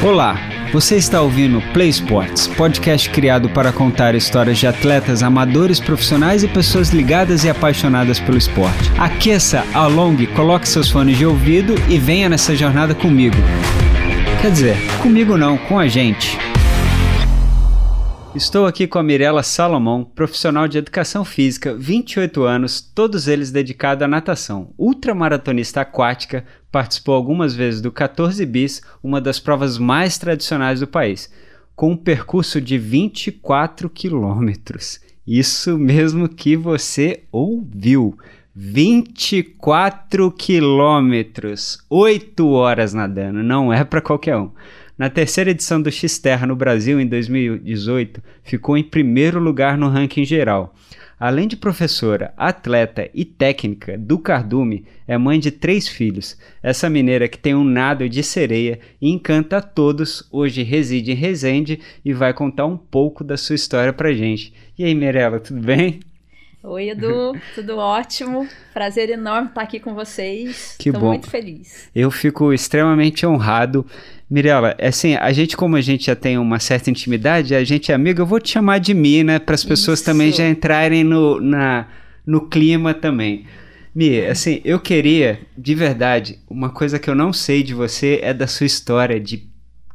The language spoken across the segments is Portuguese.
Olá, você está ouvindo Play Sports, podcast criado para contar histórias de atletas amadores, profissionais e pessoas ligadas e apaixonadas pelo esporte. Aqueça, alongue, coloque seus fones de ouvido e venha nessa jornada comigo. Quer dizer, comigo não, com a gente. Estou aqui com a Mirella Salomão, profissional de educação física, 28 anos, todos eles dedicados à natação. Ultramaratonista aquática, participou algumas vezes do 14 bis, uma das provas mais tradicionais do país, com um percurso de 24 quilômetros. Isso mesmo que você ouviu. 24 quilômetros, 8 horas nadando, não é para qualquer um. Na terceira edição do X-Terra no Brasil, em 2018, ficou em primeiro lugar no ranking geral. Além de professora, atleta e técnica do cardume, é mãe de três filhos. Essa mineira que tem um nado de sereia e encanta a todos, hoje reside em Resende e vai contar um pouco da sua história pra gente. E aí, Mirella, tudo bem? Oi, Edu, tudo ótimo. Prazer enorme estar aqui com vocês. Que Tô bom. muito feliz. Eu fico extremamente honrado. Mirella, assim, a gente, como a gente já tem uma certa intimidade, a gente é amigo, eu vou te chamar de Mi, né? Para as pessoas Isso. também já entrarem no, na, no clima também. Mi, assim, eu queria, de verdade, uma coisa que eu não sei de você é da sua história de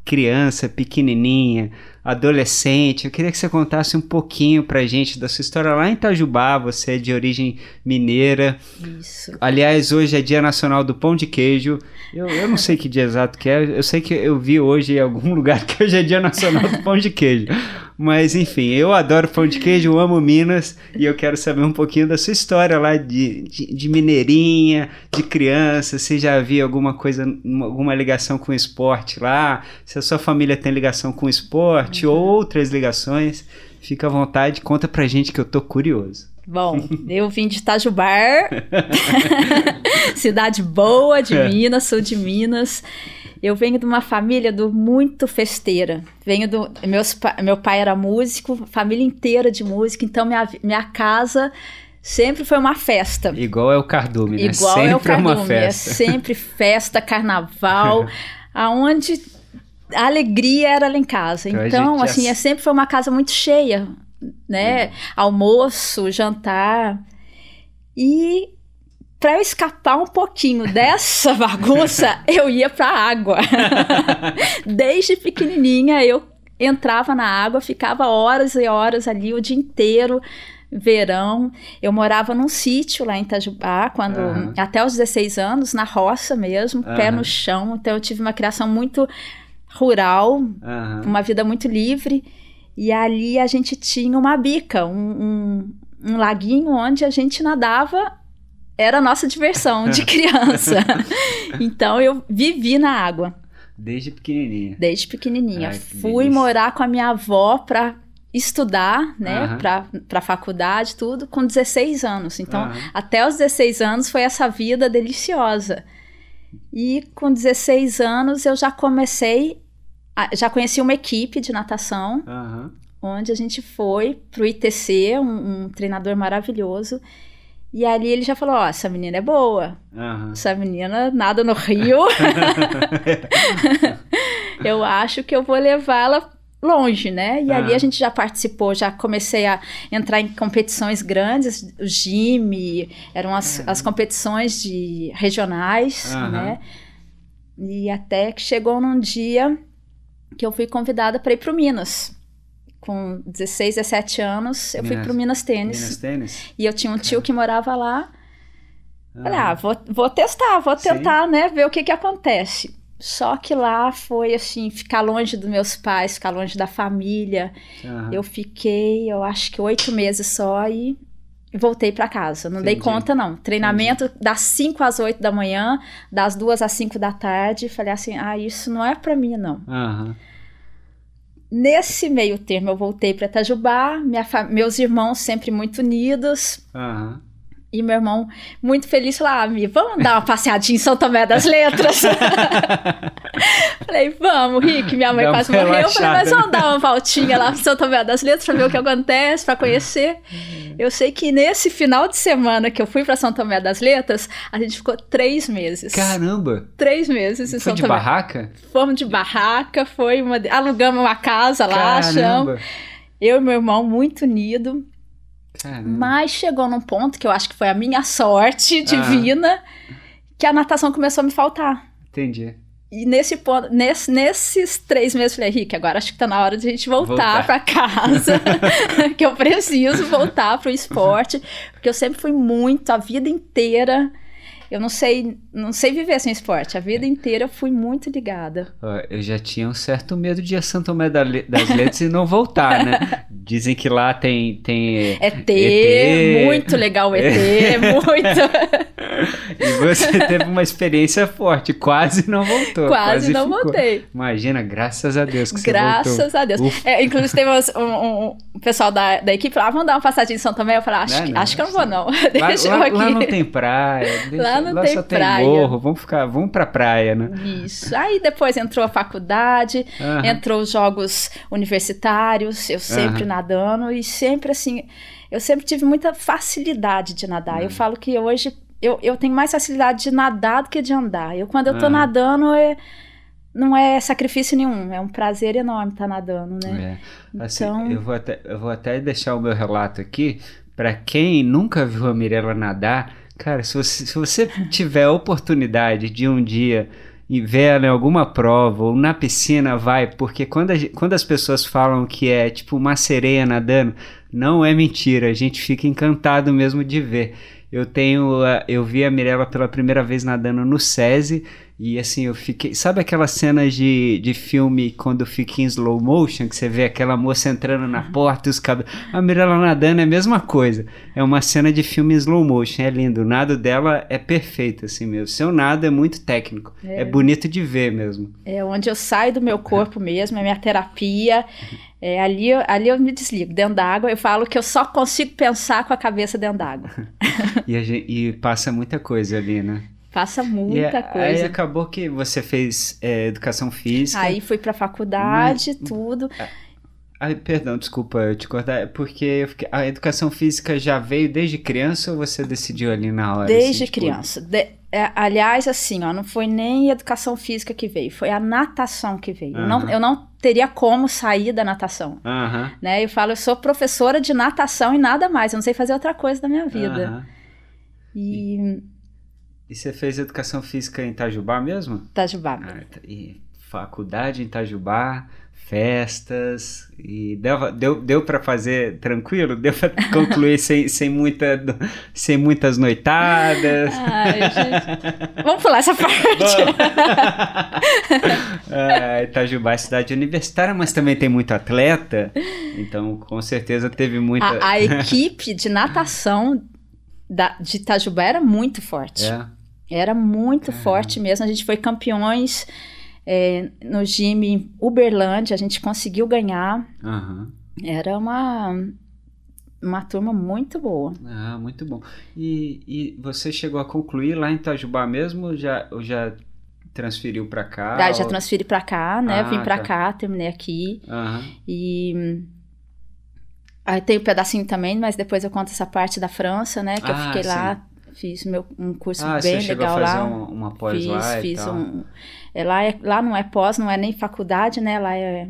criança, pequenininha, adolescente. Eu queria que você contasse um pouquinho pra gente da sua história lá em Itajubá. Você é de origem mineira. Isso. Aliás, hoje é Dia Nacional do Pão de Queijo. Eu, eu não sei que dia exato que é. Eu sei que eu vi hoje em algum lugar que hoje é Dia Nacional do Pão de Queijo. Mas enfim, eu adoro pão de queijo, eu amo Minas e eu quero saber um pouquinho da sua história lá de, de, de mineirinha, de criança. Se já havia alguma coisa, alguma ligação com o esporte lá? Se a sua família tem ligação com o esporte ou outras ligações? Fica à vontade, conta pra gente que eu tô curioso. Bom, eu vim de Itajubar, cidade boa de É. Minas, sou de Minas. Eu venho de uma família do muito festeira. Venho do meus, meu pai era músico, família inteira de música, então minha, minha casa sempre foi uma festa. Igual é o cardume, né? Igual Sempre é o cardume, uma festa. é sempre festa, carnaval, aonde a alegria era lá em casa. Então, Então, assim, é, sempre foi uma casa muito cheia, né? Almoço, jantar. E para eu escapar um pouquinho dessa bagunça, eu ia para água. Desde pequenininha eu entrava na água, ficava horas e horas ali o dia inteiro. Verão, eu morava num sítio lá em Itajubá, quando Aham. até os 16 anos, na roça mesmo, pé Aham. no chão. Então eu tive uma criação muito rural, Aham. uma vida muito livre. E ali a gente tinha uma bica, um, um, um laguinho onde a gente nadava. Era a nossa diversão de criança. então eu vivi na água Desde pequenininha. desde pequenininha. Ai, Fui delícia. morar com a minha avó para estudar, né, Aham. para para faculdade, tudo com 16 anos. Então, Aham. até os 16 anos foi essa vida deliciosa. E com 16 anos eu já comecei, a- já conheci uma equipe de natação, Aham. onde a gente foi pro ITC, um, um treinador maravilhoso. E ali ele já falou: Ó, essa menina é boa, Aham. essa menina nada no rio. eu acho que eu vou levá-la longe, né? E ali Ah. a gente já participou, já comecei a entrar em competições grandes, o GIME, eram as, Aham. as competições de regionais, né? E até que chegou num dia que eu fui convidada para ir para o Minas. Com 16, 17 anos, eu fui Minas- para o Minas Tênis. Minas Tênis? E eu tinha um tio que morava lá. Falei, ah, vou, vou testar, vou Sim. tentar, né, ver o que que acontece. Só que lá foi assim, ficar longe dos meus pais, ficar longe da família. Aham. Eu fiquei, eu acho que oito meses só e voltei pra casa. Não dei Entendi. conta, não. Treinamento das 5 às 8 da manhã, das 2 às 5 da tarde. Falei assim, ah, isso não é pra mim, não. Aham. Nesse meio termo, eu voltei pra Itajubá, meus irmãos sempre muito unidos. Aham. E meu irmão, muito feliz, falou: Ah, Mi, vamos dar uma passeadinha em São Tomé das Letras? falei, vamos, Rick, minha mãe Dá quase morreu. Eu falei, mas vamos dar uma voltinha lá para São Tomé das Letras para ver o que acontece, para conhecer. Eu sei que nesse final de semana que eu fui para São Tomé das Letras, a gente ficou três meses. Caramba! Três meses em Foi São de Tomé. barraca? Fomos de barraca, foi uma... alugamos uma casa lá, achamos. Caramba! Eu e meu irmão muito unido. Caramba. Mas chegou num ponto que eu acho que foi a minha sorte divina, que a natação começou a me faltar. Entendi. E nesse ponto, nesse- nesses três meses, eu falei, Rick, agora acho que tá na hora de a gente voltar, Voltar. pra casa. que eu preciso voltar pro esporte. Porque eu sempre fui muito, a vida inteira. Eu não sei, não sei viver sem esporte. A vida inteira eu fui muito ligada. Eu já tinha um certo medo de ir a Santo Tomé das Letras e não voltar, né? Dizem que lá tem. tem ET, ET. muito legal o ET, muito. E você teve uma experiência forte, quase não voltou. Quase não ficou. voltei. Imagina, graças a Deus que você voltou. Graças a Deus. É, inclusive, teve um- um pessoal da, da equipe lá, vamos dar uma passadinha em São Tomé. Eu falei, acho, Não, que, não, acho que eu não vou, não. Lá, Deixa lá- eu lá aqui. não tem praia. deixa- Lá não tem só praia. tem morro. Vamos ficar, vamos pra praia, né? Isso. Aí depois entrou a faculdade, entrou os jogos universitários, eu sempre nadando e sempre assim, eu sempre tive muita facilidade de nadar. Uhum. Eu falo que hoje eu, eu tenho mais facilidade de nadar do que de andar. Eu quando eu tô nadando é, não é sacrifício nenhum, é um prazer enorme estar nadando, né? É. Assim, Então- eu, vou até, eu vou até deixar o meu relato aqui. Pra quem nunca viu a Mirella nadar, cara, se você, se você tiver a oportunidade de um dia e ver ela em alguma prova ou na piscina, vai, porque quando, a quando as pessoas falam que é tipo uma sereia nadando, não é mentira, a gente fica encantado mesmo de ver. Eu tenho, eu vi a Mirella pela primeira vez nadando no SESI e assim, eu fiquei. Sabe aquelas cenas de, de filme quando fica em slow motion, que você vê aquela moça entrando na porta e os cabelos. A Mirella nadando é a mesma coisa. É uma cena de filme em slow motion, é lindo. O nado dela é perfeito, assim mesmo. Seu nado é muito técnico. É, bonito de ver mesmo. É onde eu saio do meu corpo mesmo, é minha terapia. É, ali, eu- ali eu me desligo. Dentro d'água, eu falo que eu só consigo pensar com a cabeça dentro d'água. E, a gen- e passa muita coisa ali, né? Passa E muita a- Aí coisa. acabou que você fez é, educação física. Aí fui pra faculdade, tudo. Perdão, desculpa eu te cortar. É porque a educação física já veio desde criança ou você decidiu ali na hora? Desde assim, tipo- criança. De- é, aliás, assim, ó, não foi nem educação física que veio, foi a natação que veio. Eu, não, eu não teria como sair da natação. Aham. Né? Eu falo, eu sou professora de natação e nada mais, eu não sei fazer outra coisa da minha vida. aham. E E você fez educação física em Itajubá mesmo? Itajubá. Ah, tá. e faculdade em Itajubá, festas, e deu, deu, deu para fazer tranquilo? Deu para concluir sem, sem, muita, sem muitas noitadas? Ai, gente. Vamos pular essa parte. Ah, Itajubá é cidade universitária, mas também tem muito atleta, então com certeza teve muita... A, a equipe de natação da, de Itajubá era muito forte. É. Era muito forte mesmo. A gente foi campeões é, no time Uberlândia, a gente conseguiu ganhar. Aham. Era uma, uma turma muito boa. Ah, muito bom. E, e você chegou a concluir lá em Itajubá mesmo ou já, ou já transferiu para cá? Daí já ou- transferi pra cá, né? Ah, Vim pra tá. cá, terminei aqui. Aham. E. Aí tem um pedacinho também, mas depois eu conto essa parte da França, né? Que eu Ah, fiquei sim. lá, fiz meu, um curso Ah, bem você chegou legal a fazer lá. um- uma pós Fiz, lá fiz tal. um. É, lá, é, lá não é pós, não é nem faculdade, né? Lá é,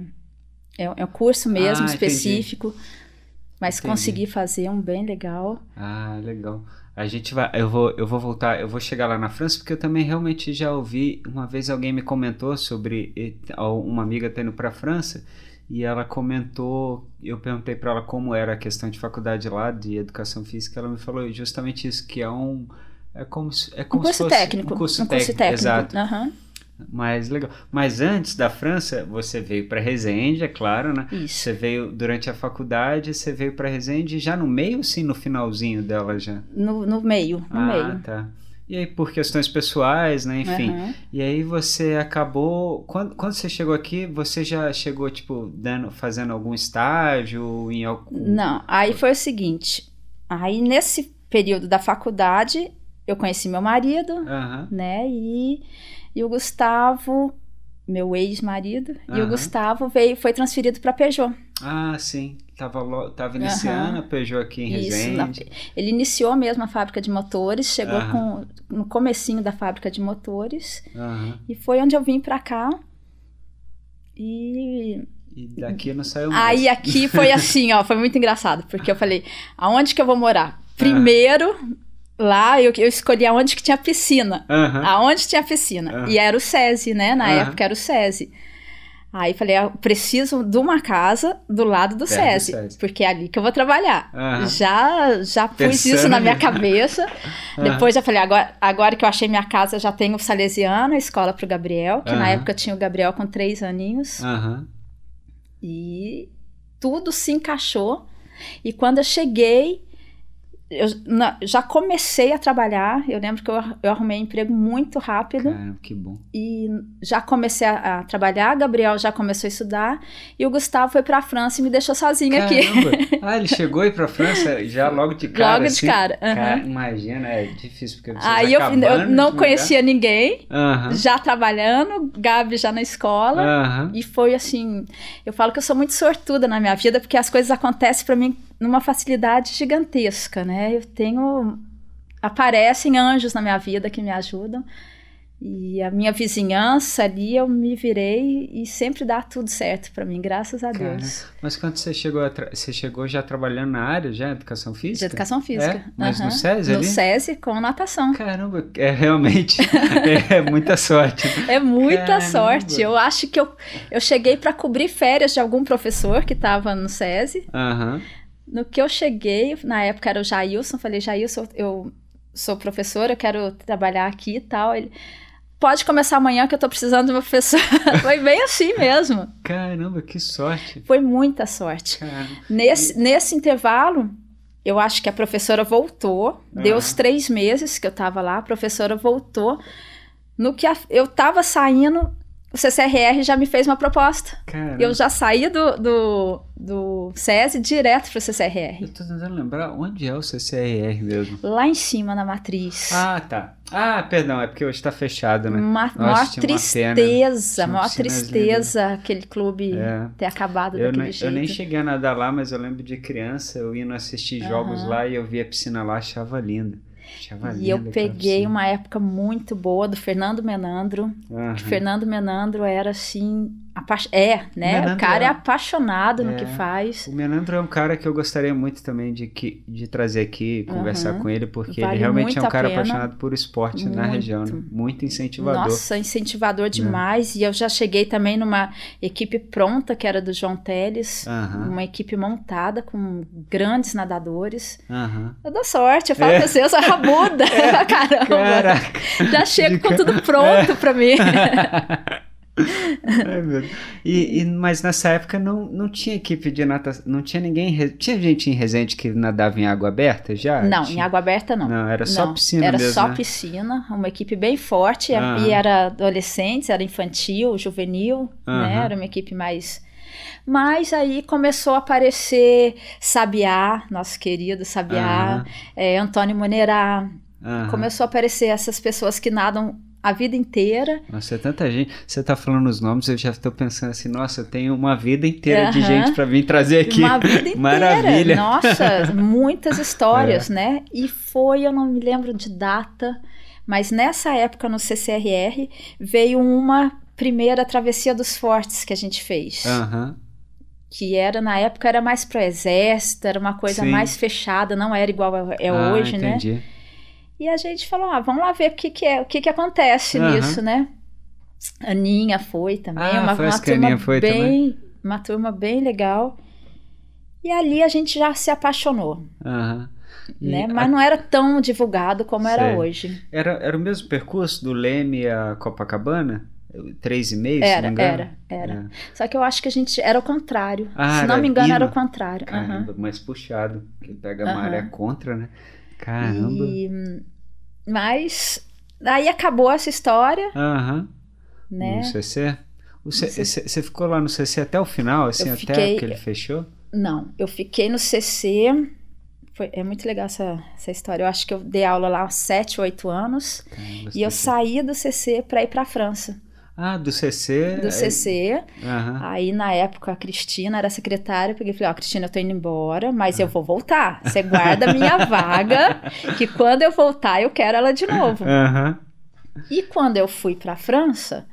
é, é um curso mesmo, Ah, entendi. específico. Mas Entendi. consegui fazer um bem legal. Ah, legal. A gente vai, eu vou, eu vou voltar, eu vou chegar lá na França porque eu também realmente já ouvi, uma vez alguém me comentou sobre uma amiga tendo para a França e ela comentou, eu perguntei para ela como era a questão de faculdade lá de educação física, ela me falou justamente isso que é um é como se- é Um como se curso fosse técnico. um curso técnico, exato. Aham, Mas legal. Mas antes da França, você veio para Resende, é claro, né? isso. Você veio durante a faculdade, você veio para Resende já no meio, sim, no finalzinho dela já. No, no meio, no ah, meio. tá. E aí, por questões pessoais, né? Enfim. Aham. E aí você acabou. Quando, quando você chegou aqui, você já chegou, tipo, dando, fazendo algum estágio em algum. Não, aí foi o seguinte. Aí nesse período da faculdade, eu conheci meu marido, Aham. né? E, e o Gustavo meu ex-marido, e o. Gustavo veio, foi transferido para Peugeot. Ah, sim. Tava, tava iniciando a Peugeot aqui em Isso, na- Resende. ele iniciou mesmo a fábrica de motores, chegou com, no comecinho da fábrica de motores, e foi onde eu vim para cá. E E daqui não saiu mais. aí aqui foi assim, ó, foi muito engraçado, porque eu falei, aonde que eu vou morar? Primeiro, lá eu, eu escolhi aonde que tinha piscina. Aham. Aonde tinha piscina. Aham. E era o SESI, né? Na Aham. época era o SESI. Aí falei, eu preciso de uma casa do lado do Perto do SESI, SESI. porque é ali que eu vou trabalhar. Já, já pus Pensando isso na minha cabeça. Depois já falei, agora, agora que eu achei minha casa, já tenho o Salesiano, a escola pro Gabriel, que na época tinha o Gabriel com três aninhos. E tudo se encaixou. E quando eu cheguei, eu na- já comecei a trabalhar. Eu lembro que eu, eu arrumei emprego muito rápido Caramba, que bom. e já comecei a, a trabalhar. A Gabriel já começou a estudar e o Gustavo foi para a França e me deixou sozinha aqui. Caramba. Ah, ele chegou aí pra França já logo de cara, Logo de assim? cara. aham. Cara, imagina, é difícil porque vocês Aí eu, eu não de conhecia ninguém, mudar. Aham. já trabalhando, Gabi já na escola. Aham. E foi assim, eu falo que eu sou muito sortuda na minha vida, porque as coisas acontecem para mim numa facilidade gigantesca, né? Eu tenho aparecem anjos na minha vida que me ajudam. E a minha vizinhança ali, eu me virei e sempre dá tudo certo para mim, graças a Cara, Deus. Mas quando você chegou, você chegou já trabalhando na área, já, educação física? De educação física. É? Mas no Aham. SESI No ali? SESI com natação. Caramba, é realmente é muita sorte. É muita Caramba. sorte. Eu acho que eu, eu cheguei para cobrir férias de algum professor que estava no SESI. Aham. No que eu cheguei, na época era o Jailson, falei, Jailson, eu sou professora, eu quero trabalhar aqui e tal. Ele, pode começar amanhã que eu tô precisando de uma professora. Foi bem assim mesmo. Caramba, que sorte. Foi muita sorte. Nesse, nesse intervalo, eu acho que a professora voltou, deu Aham. os três meses que eu tava lá, a professora voltou. No que a- eu tava saindo, o CCRR já me fez uma proposta. Eu já saí do, do, do SESI direto pro CCRR. Eu tô tentando lembrar onde é o CCRR mesmo. Lá em cima na matriz. Ah, tá. Ah, perdão, é porque hoje tá fechado, né? Ma Nossa, maior uma pena. tristeza, uma maior piscina tristeza aquele clube É. ter acabado Eu, daquele nem- jeito. eu nem cheguei a nadar lá, mas eu lembro de criança, eu indo assistir jogos Aham. lá e eu vi a piscina lá, achava linda. E eu peguei uma época muito boa do Fernando Menandro. Que Fernando Menandro era assim, apa- é, né? Menandro o cara é é- apaixonado no é. que faz. O Menandro é um cara que eu gostaria muito também de, que, de trazer aqui, conversar Aham. com ele, porque Vale ele realmente é um cara pena. apaixonado por esporte na Muito. região, né? Muito incentivador. Né. Nossa, incentivador demais. E eu já cheguei também numa equipe pronta, que era do João Teles. Aham, Uma equipe montada com grandes nadadores. aham. Eu dou sorte, eu falo É. pra você, eu sou rabuda. Caramba. Caraca! Já chego com tudo pronto pra mim. Ai, meu. E, e- mas nessa época não, não tinha equipe de natação, não tinha ninguém. Tinha gente em Resende que nadava em água aberta já? Não, Tinha? em água aberta não. Não, era só Não, piscina Era mesmo. só né? piscina, uma equipe bem forte. E era adolescentes, era infantil, juvenil, né? Era uma equipe mais. Mas aí começou a aparecer Sabiá, nosso querido Sabiá, é, Antônio Monerá. Começou a aparecer essas pessoas que nadam a vida inteira. Nossa, é tanta gente. Você tá falando os nomes, eu já tô pensando assim, nossa, eu tenho uma vida inteira de Aham. gente pra vir trazer aqui. Uma vida inteira. Maravilha. Nossa, muitas histórias, né? E foi, eu não me lembro de data, mas nessa época no CCRR veio uma primeira travessia dos fortes que a gente fez. Aham. Que era, na época, era mais pro exército, era uma coisa Sim. mais fechada, não era igual é é Ah, hoje, né? entendi. E a gente falou, ah, vamos lá ver o que, que é, o que, que acontece Aham. nisso, né? A Aninha foi também, Ah, uma, foi uma a turma Aninha foi bem, também? uma turma bem legal. E ali a gente já se apaixonou. E né? a- Mas não era tão divulgado como era Sei. hoje. era, era o mesmo percurso do Leme a Copacabana? Três e meio, se Era, não me engano? era, era. É. Só que eu acho que a gente era o contrário. Ah, se não era me engano, era o contrário. Caramba, mais puxado. Que pega a Aham. maré contra, né? Caramba. E, mas aí acabou essa história, Aham. né? No CC? Você ficou lá no CC até o final, assim, Eu até fiquei- que ele fechou? Não, eu fiquei no CC. Foi, é muito legal essa, essa história. Eu acho que eu dei aula lá há 7, 8 anos. Caramba, E eu saí do CC para ir para a França. Ah, do CC. do CC. Aham. Aí, na época, a Cristina era secretária. Eu peguei e falei: Ó, Cristina, eu tô indo embora, mas eu vou voltar. Você guarda a minha vaga, que quando eu voltar, eu quero ela de novo. Aham. E quando eu fui pra França,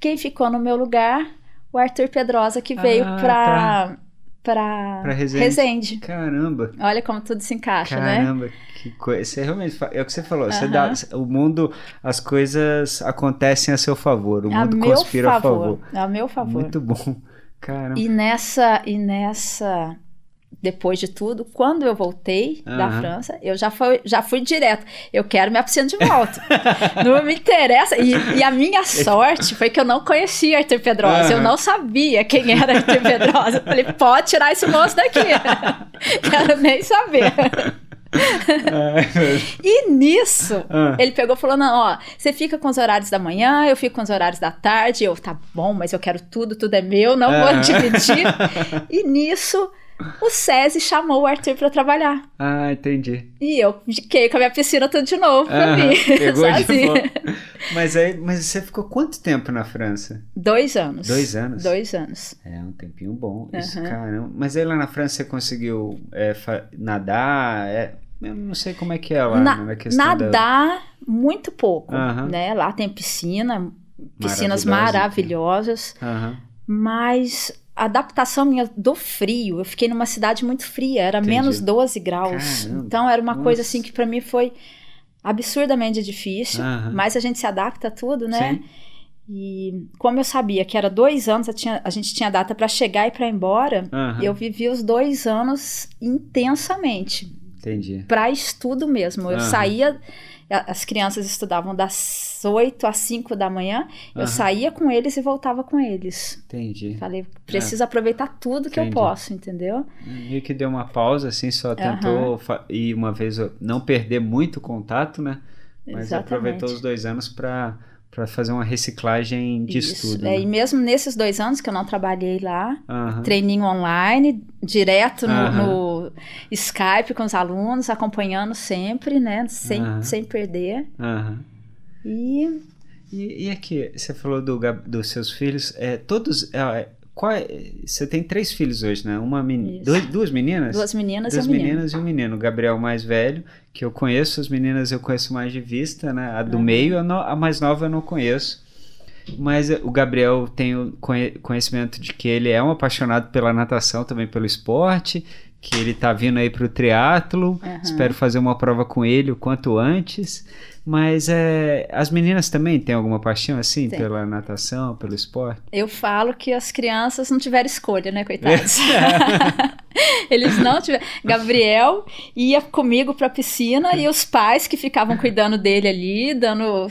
quem ficou no meu lugar? O Arthur Pedrosa, que veio Ah, pra, pra, Pra Resende. Resende. Caramba. Olha como tudo se encaixa, né? Caramba, que coisa. Você realmente é o que você falou. Você dá, o mundo, as coisas acontecem a seu favor. O A mundo meu conspira a favor. A meu favor. Muito bom. Caramba. E nessa, e nessa, depois de tudo, quando eu voltei da Aham. França, eu já fui, já fui direto. Eu quero minha piscina de volta. não me interessa. E, e a minha sorte foi que eu não conhecia Arthur Pedrosa. Eu Aham. não sabia quem era Arthur Pedrosa. Eu falei, pode tirar esse moço daqui. quero nem saber. Meu- E nisso, Ah. ele pegou e falou: Não, ó, você fica com os horários da manhã, eu fico com os horários da tarde. Eu, tá bom, mas eu quero tudo, tudo é meu, não vou dividir. E nisso, o SESI chamou o Arthur pra trabalhar. Ah, entendi. E eu fiquei com a minha piscina tudo de novo pra Aham, mim. Pegou de sozinha. Mas aí, mas você ficou quanto tempo na França? Dois anos. Dois anos? Dois anos. É, um tempinho bom. Isso, Aham. caramba. Mas aí lá na França você conseguiu é, nadar? É, eu não sei como é que é lá, Na- na questão da... nadar, muito pouco. Aham. Né? Lá tem piscina, piscinas Maravilhosa. maravilhosas. Aham. Mas a adaptação minha do frio, eu fiquei numa cidade muito fria, era Entendi. menos 12 graus. Caramba. Então era uma coisa Nossa. assim que pra mim foi absurdamente difícil, Aham. mas a gente se adapta a tudo, né? Sim. E como eu sabia que era dois anos, tinha- a gente tinha data pra chegar e pra ir embora, Aham. eu vivi os dois anos intensamente, Entendi. pra estudo mesmo. Eu Aham. saía, as crianças estudavam das 8 às 5 da manhã, eu Aham. saía com eles e voltava com eles. Entendi. Falei, preciso aproveitar tudo que É. Entendi. eu posso, entendeu? Meio que deu uma pausa, assim, só tentou ir uma vez, não perder muito contato, né? Mas Exatamente. aproveitou os dois anos para para fazer uma reciclagem de Isso. estudo. É, né? e mesmo nesses dois anos que eu não trabalhei lá, Aham. treininho online, direto no, no Skype com os alunos, acompanhando sempre, né? Sem, sem perder. E E, e aqui, você falou do, dos seus filhos, é, todos. é, qual é- você tem três filhos hoje, né? Uma meni- Isso. dois- duas meninas? duas meninas Duas e um menino. meninas e um menino. O Gabriel mais velho, que eu conheço, as meninas eu conheço mais de vista, né? A do Uhum. meio, a, no- a mais nova eu não conheço. Mas o Gabriel tem o conhe- conhecimento de que ele é um apaixonado pela natação, também pelo esporte, que ele tá vindo aí pro triatlo. Uhum. Espero fazer uma prova com ele o quanto antes. Mas é, as meninas também têm alguma paixão assim Tem. pela natação, pelo esporte? Eu falo que as crianças não tiveram escolha, né, coitados? Eles não tiveram. Gabriel ia comigo pra piscina e os pais que ficavam cuidando dele ali, dando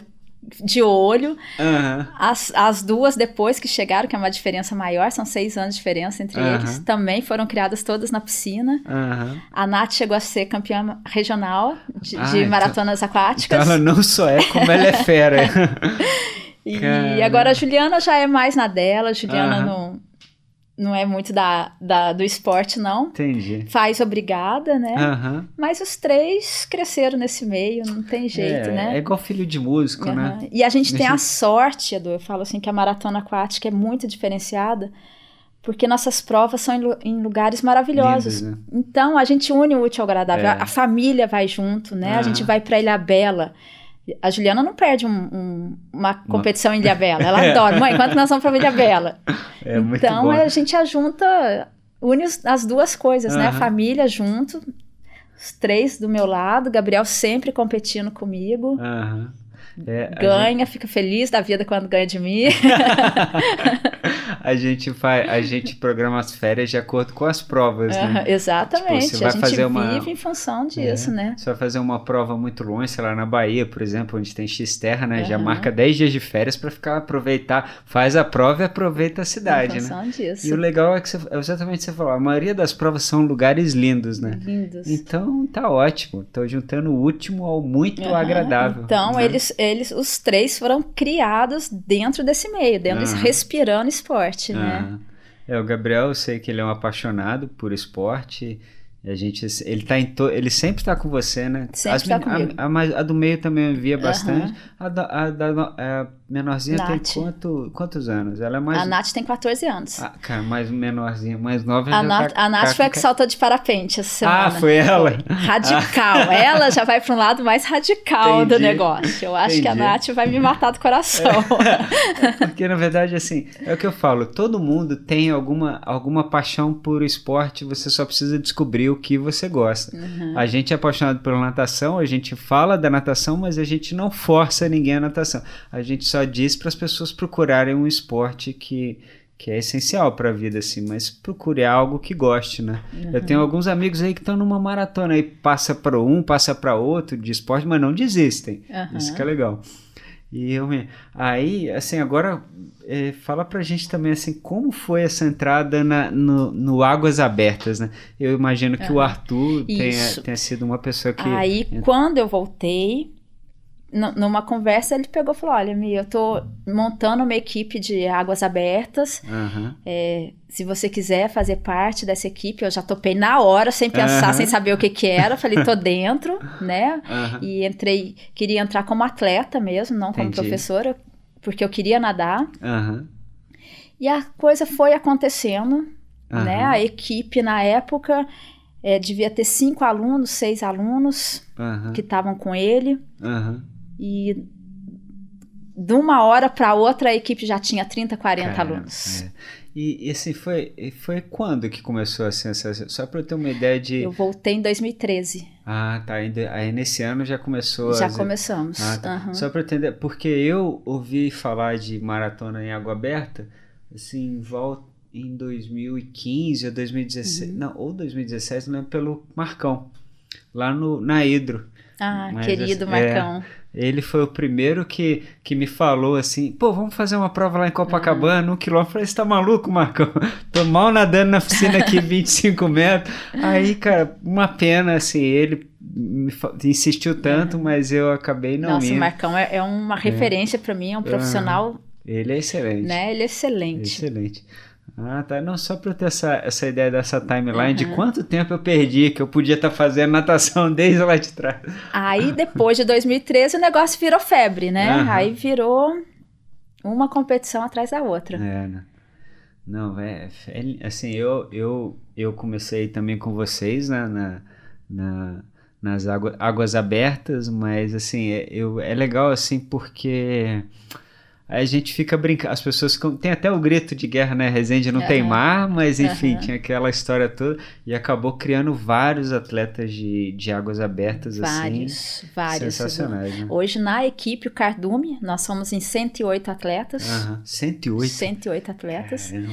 de olho. Aham. As, as duas depois que chegaram, que é uma diferença maior, são seis anos de diferença entre Aham. eles, também foram criadas todas na piscina. Aham. A Nath chegou a ser campeã regional de, Ah, de então- maratonas aquáticas. Então ela não só é como ela é fera. E agora a Juliana já é mais na dela. A Juliana não, não é muito da, da- do esporte, não. Entendi. Faz obrigada, né? Aham. Mas os três cresceram nesse meio, não tem jeito, é, né? É igual filho de músico, né? Aham. E a gente tem a sorte, Edu, eu falo assim, que a maratona aquática é muito diferenciada, porque nossas provas são em, em lugares maravilhosos. Lindos, né? Então, a gente une o útil ao agradável. É. A, a família vai junto, né? A Aham. gente vai pra Ilha Bela. A Juliana não perde um- um- uma competição em Ilha Bela. Ela É. adora. Mãe, quando nós vamos pra Ilha Bela? É muito então, a gente ajunta, une as duas coisas, né? A família junto, os três do meu lado, Gabriel sempre competindo comigo. Aham. É, Ganha, fica feliz da vida quando ganha de mim. a gente faz, a gente programa as férias de acordo com as provas, né? Exatamente. Tipo, você vai a gente fazer uma- vive em função disso, É. né? Você vai fazer uma prova muito longe, sei lá, na Bahia, por exemplo, onde tem X terra, né? Já Aham. marca 10 dias de férias pra ficar aproveitar, faz a prova e aproveita a cidade, em né? função disso. E o legal é que você, é exatamente o que você falou, a maioria das provas são lugares lindos, né? Lindos. Então tá ótimo. Tô juntando o último ao muito Aham. agradável. Então, né? eles, eles, os três foram criados dentro desse meio, dentro Aham. respirando esporte, né? Aham. É, o Gabriel, eu sei que ele é um apaixonado por esporte. A gente, ele tá to, ele sempre tá com você, né? Sempre As tá a- comigo. A, mais- a do meio também eu via bastante. A da, a da no- a menorzinha Nath. tem quanto, quantos anos? Ela é mais. A Nath tem 14 anos. Ah, cara, mais menorzinha, mais nova. A já Nath, tá- a Nath tá- foi a que saltou de parapente essa semana. Ah, foi ela? Radical. Ela já vai para um lado mais radical do Entendi. negócio. Eu acho que a Entendi. É. Nath vai me matar do coração. Porque, na verdade, assim, é o que eu falo, todo mundo tem alguma, alguma paixão por esporte, você só precisa descobrir o que você gosta. Uhum. A gente é apaixonado pela natação, a gente fala da natação, mas a gente não força ninguém a natação. A gente só diz para as pessoas procurarem um esporte que, que é essencial para a vida, assim, mas procure algo que goste, né? Eu tenho alguns amigos aí que estão numa maratona aí, passa para um, passa para outro de esporte, mas não desistem. Aham. Isso que é legal. E eu me... aí, assim, agora é, fala pra gente também assim, como foi essa entrada na- no, no Águas Abertas, né? Eu imagino que o Arthur tenha, tenha sido uma pessoa que. Aí, quando eu voltei, numa conversa, ele pegou e falou: Olha, Mi, eu tô montando uma equipe de águas abertas. Aham. É, se você quiser fazer parte dessa equipe, eu já topei na hora, sem pensar, Aham. sem saber o que que era. Falei, tô dentro, né? aham. E entrei, queria entrar como atleta mesmo, não como Entendi. professora, porque eu queria nadar. E a coisa foi acontecendo, né? A equipe na época eh, devia ter cinco alunos, seis alunos que estavam com ele. Aham. E de uma hora para outra a equipe já tinha 30, 40 Caramba, alunos. é. E, e assim, foi, foi quando que começou assim, essa, só pra eu ter uma ideia de. Eu voltei em 2013. Ah, tá. Ainda, aí nesse ano já começou. Já as- começamos. Ah, tá. Aham. Só para entender, porque eu ouvi falar de maratona em água aberta, assim, em volta em 2015 ou 2016, Uhum. não, ou 2017, não lembro, pelo Marcão, lá no, na Hidro. Ah, Mas, querido assim, Marcão. Ele foi o primeiro que, que me falou assim, pô, vamos fazer uma prova lá em Copacabana, um quilômetro. Eu falei, você tá maluco, Marcão? Tô mal nadando na piscina aqui, 25 metros. Aí, cara, uma pena, assim, ele insistiu tanto, mas eu acabei não Nossa, o indo. Marcão é, é uma referência para mim, é um profissional, Ele é excelente. né? Ele é excelente. Excelente. Ah, tá. Não, só para eu ter essa, essa ideia dessa timeline de Uhum. quanto tempo eu perdi, que eu podia estar fazendo natação desde lá de trás. Aí depois de 2013 o negócio virou febre, né? Aham. Aí virou uma competição atrás da outra. É, né? Não, é, é- assim, eu, eu, eu comecei também com vocês né, na, na, nas água, águas abertas, mas assim, é, eu, é legal assim porque a gente fica brincando, as pessoas, tem até o grito de guerra, né, Resende não tem Aham. mar, mas enfim, Aham. tinha aquela história toda e acabou criando vários atletas de, de águas abertas assim, Vários, vários. sensacionais, né? Hoje na equipe, o Cardume, nós somos em 108 atletas. Aham, 108. 108 atletas. Caramba.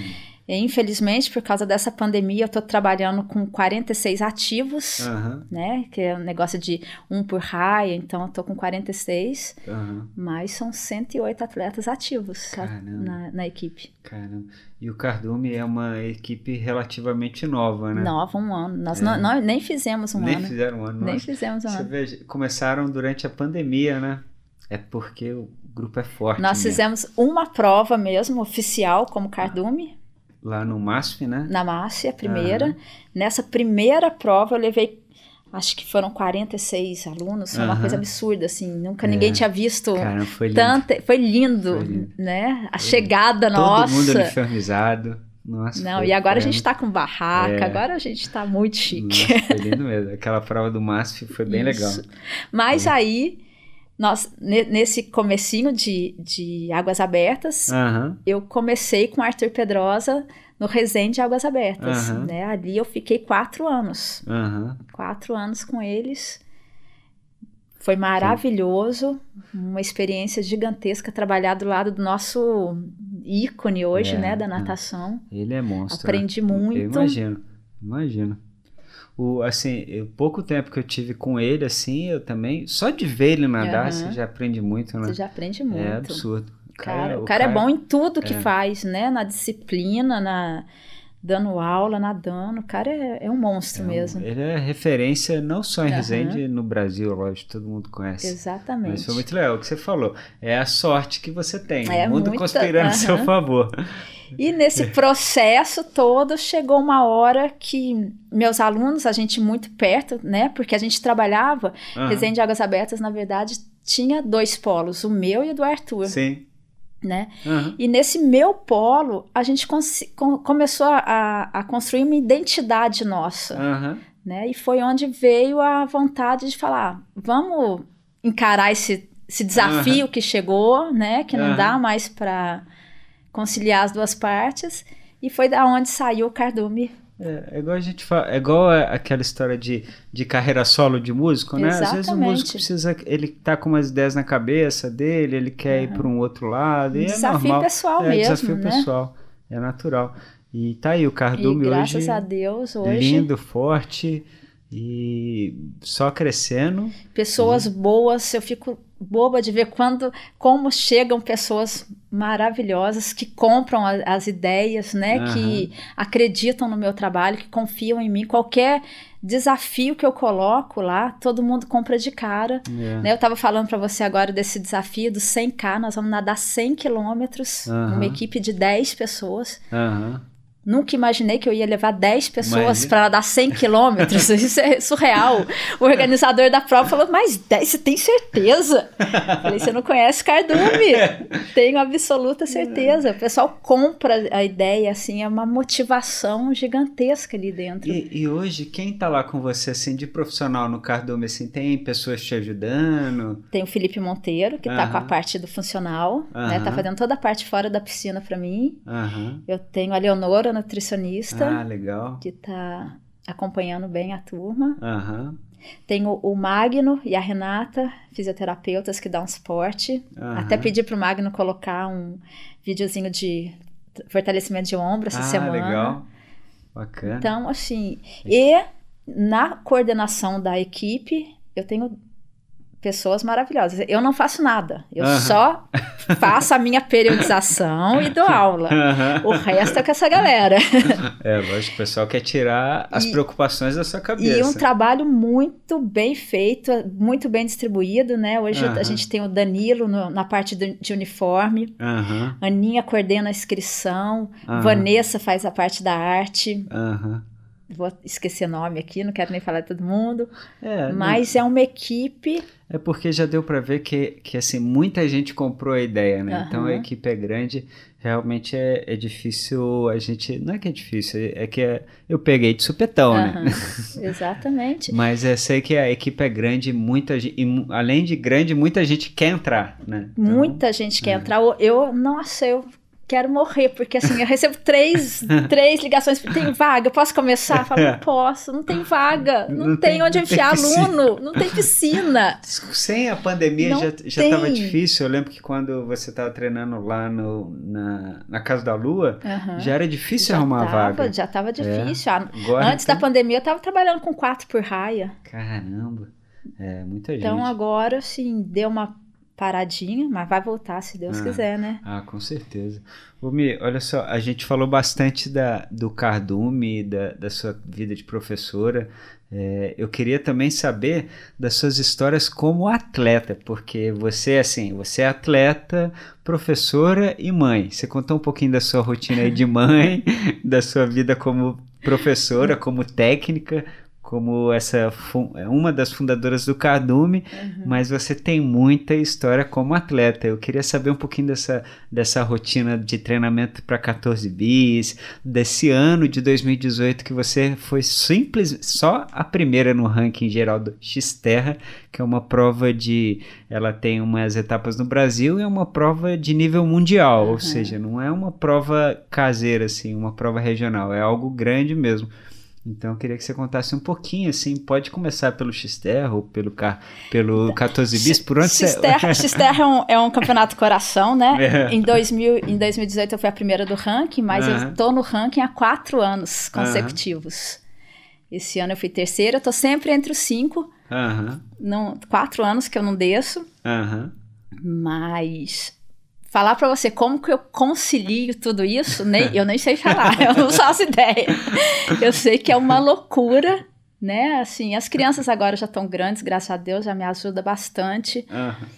E, infelizmente, por causa dessa pandemia, eu estou trabalhando com 46 ativos, Aham, né? Que é um negócio de um por raia, então eu tô com 46, aham. mas são 108 atletas ativos tá? Na, na equipe. Caramba. E o Cardume é uma equipe relativamente nova, né? Nova, um ano. Nós É. não, não- nem fizemos um Nem ano. fizeram um ano. Nem fizemos um Você ano. veja, começaram durante a pandemia, né? É porque o grupo é forte. Nós mesmo. fizemos uma prova mesmo, oficial, como cardume, Lá no MASP, né? na Márcia, a primeira. Aham. Nessa primeira prova eu levei, acho que foram 46 alunos, foi uma Aham. coisa absurda, assim. Nunca É. ninguém tinha visto Caramba, foi lindo. tanta... Foi lindo, Foi lindo. né? A Foi chegada Todo nossa. mundo uniformizado. Nossa. Não, e agora a gente tá com barraca, É. agora a gente tá muito chique. Nossa, foi lindo mesmo. Aquela prova do MASP foi bem Isso. legal. Mas É. aí, nós, ne- nesse comecinho de, de Águas Abertas, Aham. eu comecei com Arthur Pedrosa no Resende Águas Abertas. Aham. Né? Ali eu fiquei quatro anos. Aham. Quatro anos com eles. Foi maravilhoso, uma experiência gigantesca trabalhar do lado do nosso ícone hoje, É, né, da é. natação. Ele é monstro. né? Aprendi muito. Eu imagino, imagino. O, assim, o pouco tempo que eu tive com ele, assim, eu também. Só de ver ele nadar, Aham. você já aprende muito, né? Você já aprende muito. É absurdo. O Cara, o cara é bom em tudo que é. faz, né? Na disciplina, na dando aula, nadando. O cara é, é um monstro é um- mesmo. Ele é referência não só em Aham. Resende, no Brasil, lógico, todo mundo conhece. Exatamente. Mas foi muito legal o que você falou. É a sorte que você tem. É o mundo muita- conspirando a seu favor. E nesse processo todo chegou uma hora que meus alunos, a gente muito perto, né? Porque a gente trabalhava, Aham. Resende Águas Abertas, na verdade, tinha dois polos, o meu e o do Arthur. Sim. né? Aham. E nesse meu polo, a gente com- começou a, a construir uma identidade nossa, Aham. né? E foi onde veio a vontade de falar, vamos encarar esse, esse desafio que chegou, né? Que não dá mais para conciliar as duas partes. E foi da onde saiu o Cardume. É, é igual a gente fala, é igual aquela história de, de carreira solo de músico, né? Às vezes o Exatamente. músico precisa, ele tá com umas ideias na cabeça dele, ele quer ir para um outro lado, e é desafio normal. pessoal é mesmo, desafio né? pessoal, é natural. E tá aí o E Cardume graças hoje a Deus, hoje, lindo, forte e só crescendo. pessoas boas, eu fico boba de ver quando como chegam pessoas maravilhosas que compram a- as ideias, né, Aham. que acreditam no meu trabalho, que confiam em mim, qualquer desafio que eu coloco lá, todo mundo compra de cara. É. Né, eu estava falando para você agora desse desafio dos 100K, nós vamos nadar 100 quilômetros, Aham. uma equipe de 10 pessoas. Aham. Nunca imaginei que eu ia levar 10 pessoas para nadar 100 quilômetros. Isso é surreal. O organizador da prova falou: Mas 10, você tem certeza? Falei: Você não conhece Cardume? Tenho absoluta certeza. O pessoal compra a ideia, assim, é uma motivação gigantesca ali dentro. E, e hoje, quem tá lá com você, assim, de profissional no Cardume, assim, tem pessoas te ajudando? Tem o Felipe Monteiro, que tá Aham. com a parte do funcional, né? Aham. Tá fazendo toda a parte fora da piscina para mim. Aham. Eu tenho a Leonora, nutricionista, Ah, legal. que tá acompanhando bem a turma. Tem o, o Magno e a Renata, fisioterapeutas que dão suporte. aham. Até pedi pro Magno colocar um videozinho de fortalecimento de ombro essa ah, semana. legal. Bacana. Então, assim, e na coordenação da equipe, eu tenho pessoas maravilhosas. Eu não faço nada, eu só faço a minha periodização e dou aula. O resto é com essa galera. É, lógico, o pessoal quer tirar as E- preocupações da sua cabeça. E um trabalho muito bem feito, muito bem distribuído, né? Hoje a gente tem o Danilo no- na parte do- de uniforme, Aninha coordena a inscrição. Vanessa faz a parte da arte. aham. Vou esquecer nome aqui, não quero nem falar de todo mundo. É, Mas é uma equipe. É porque já deu pra ver que, que assim, muita gente comprou a ideia, né? Então a equipe é grande, realmente é, é difícil a gente. Não é que é difícil, é que é- eu peguei de supetão, né? Aham, Exatamente. Mas eu sei que a equipe é grande, muita gente, e além de grande, muita gente quer entrar, né? Então, Muita gente é. quer entrar. Eu, nossa, eu quero morrer, porque assim, eu recebo três, três ligações. Tem vaga? Posso começar? Eu falo, não posso, não tem vaga, não, Não tem, tem- onde não tem enfiar piscina. aluno, não tem piscina. Sem a pandemia Não já, já tava tem. difícil. Eu lembro que quando você tava treinando lá no, na, na Casa da Lua, Aham. já era difícil Já arrumar tava, vaga. Já tava difícil. Ah, Agora, Antes da então- pandemia, eu tava trabalhando com quatro por raia. Caramba, é muita gente. Então agora, assim, deu uma paradinha, mas vai voltar se Deus Ah. quiser, né? Ah, com certeza. Ô, Mi, olha só, a gente falou bastante da, do cardume, da, da sua vida de professora. É, eu queria também saber das suas histórias como atleta, porque você, assim, você é atleta, professora e mãe. Você contou um pouquinho da sua rotina aí de mãe, da sua vida como professora, como técnica, como essa fu- uma das fundadoras do Cardume, mas você tem muita história como atleta. Eu queria saber um pouquinho dessa, dessa rotina de treinamento para 14 bis, desse ano de 2018 que você foi simples, só a primeira no ranking geral do Xterra, que é uma prova de, ela tem umas etapas no Brasil e é uma prova de nível mundial, ou seja, não é uma prova caseira assim, uma prova regional, é algo grande mesmo. Então eu queria que você contasse um pouquinho, assim, pode começar pelo Xterra ou pelo, pelo 14 bis, por onde Xterra, Xterra é, um, é um campeonato coração, né? É. Em, 2000, em 2018 eu fui a primeira do ranking, mas Aham. eu tô no ranking há quatro anos consecutivos. Esse ano eu fui terceira, eu tô sempre entre os cinco. Aham, Não, quatro anos que eu não desço, mas falar pra você como que eu concilio tudo isso, nem, eu nem sei falar, eu não faço ideia. Eu sei que é uma loucura, né? Assim, as crianças agora já estão grandes, graças a Deus, já me ajuda bastante. Aham,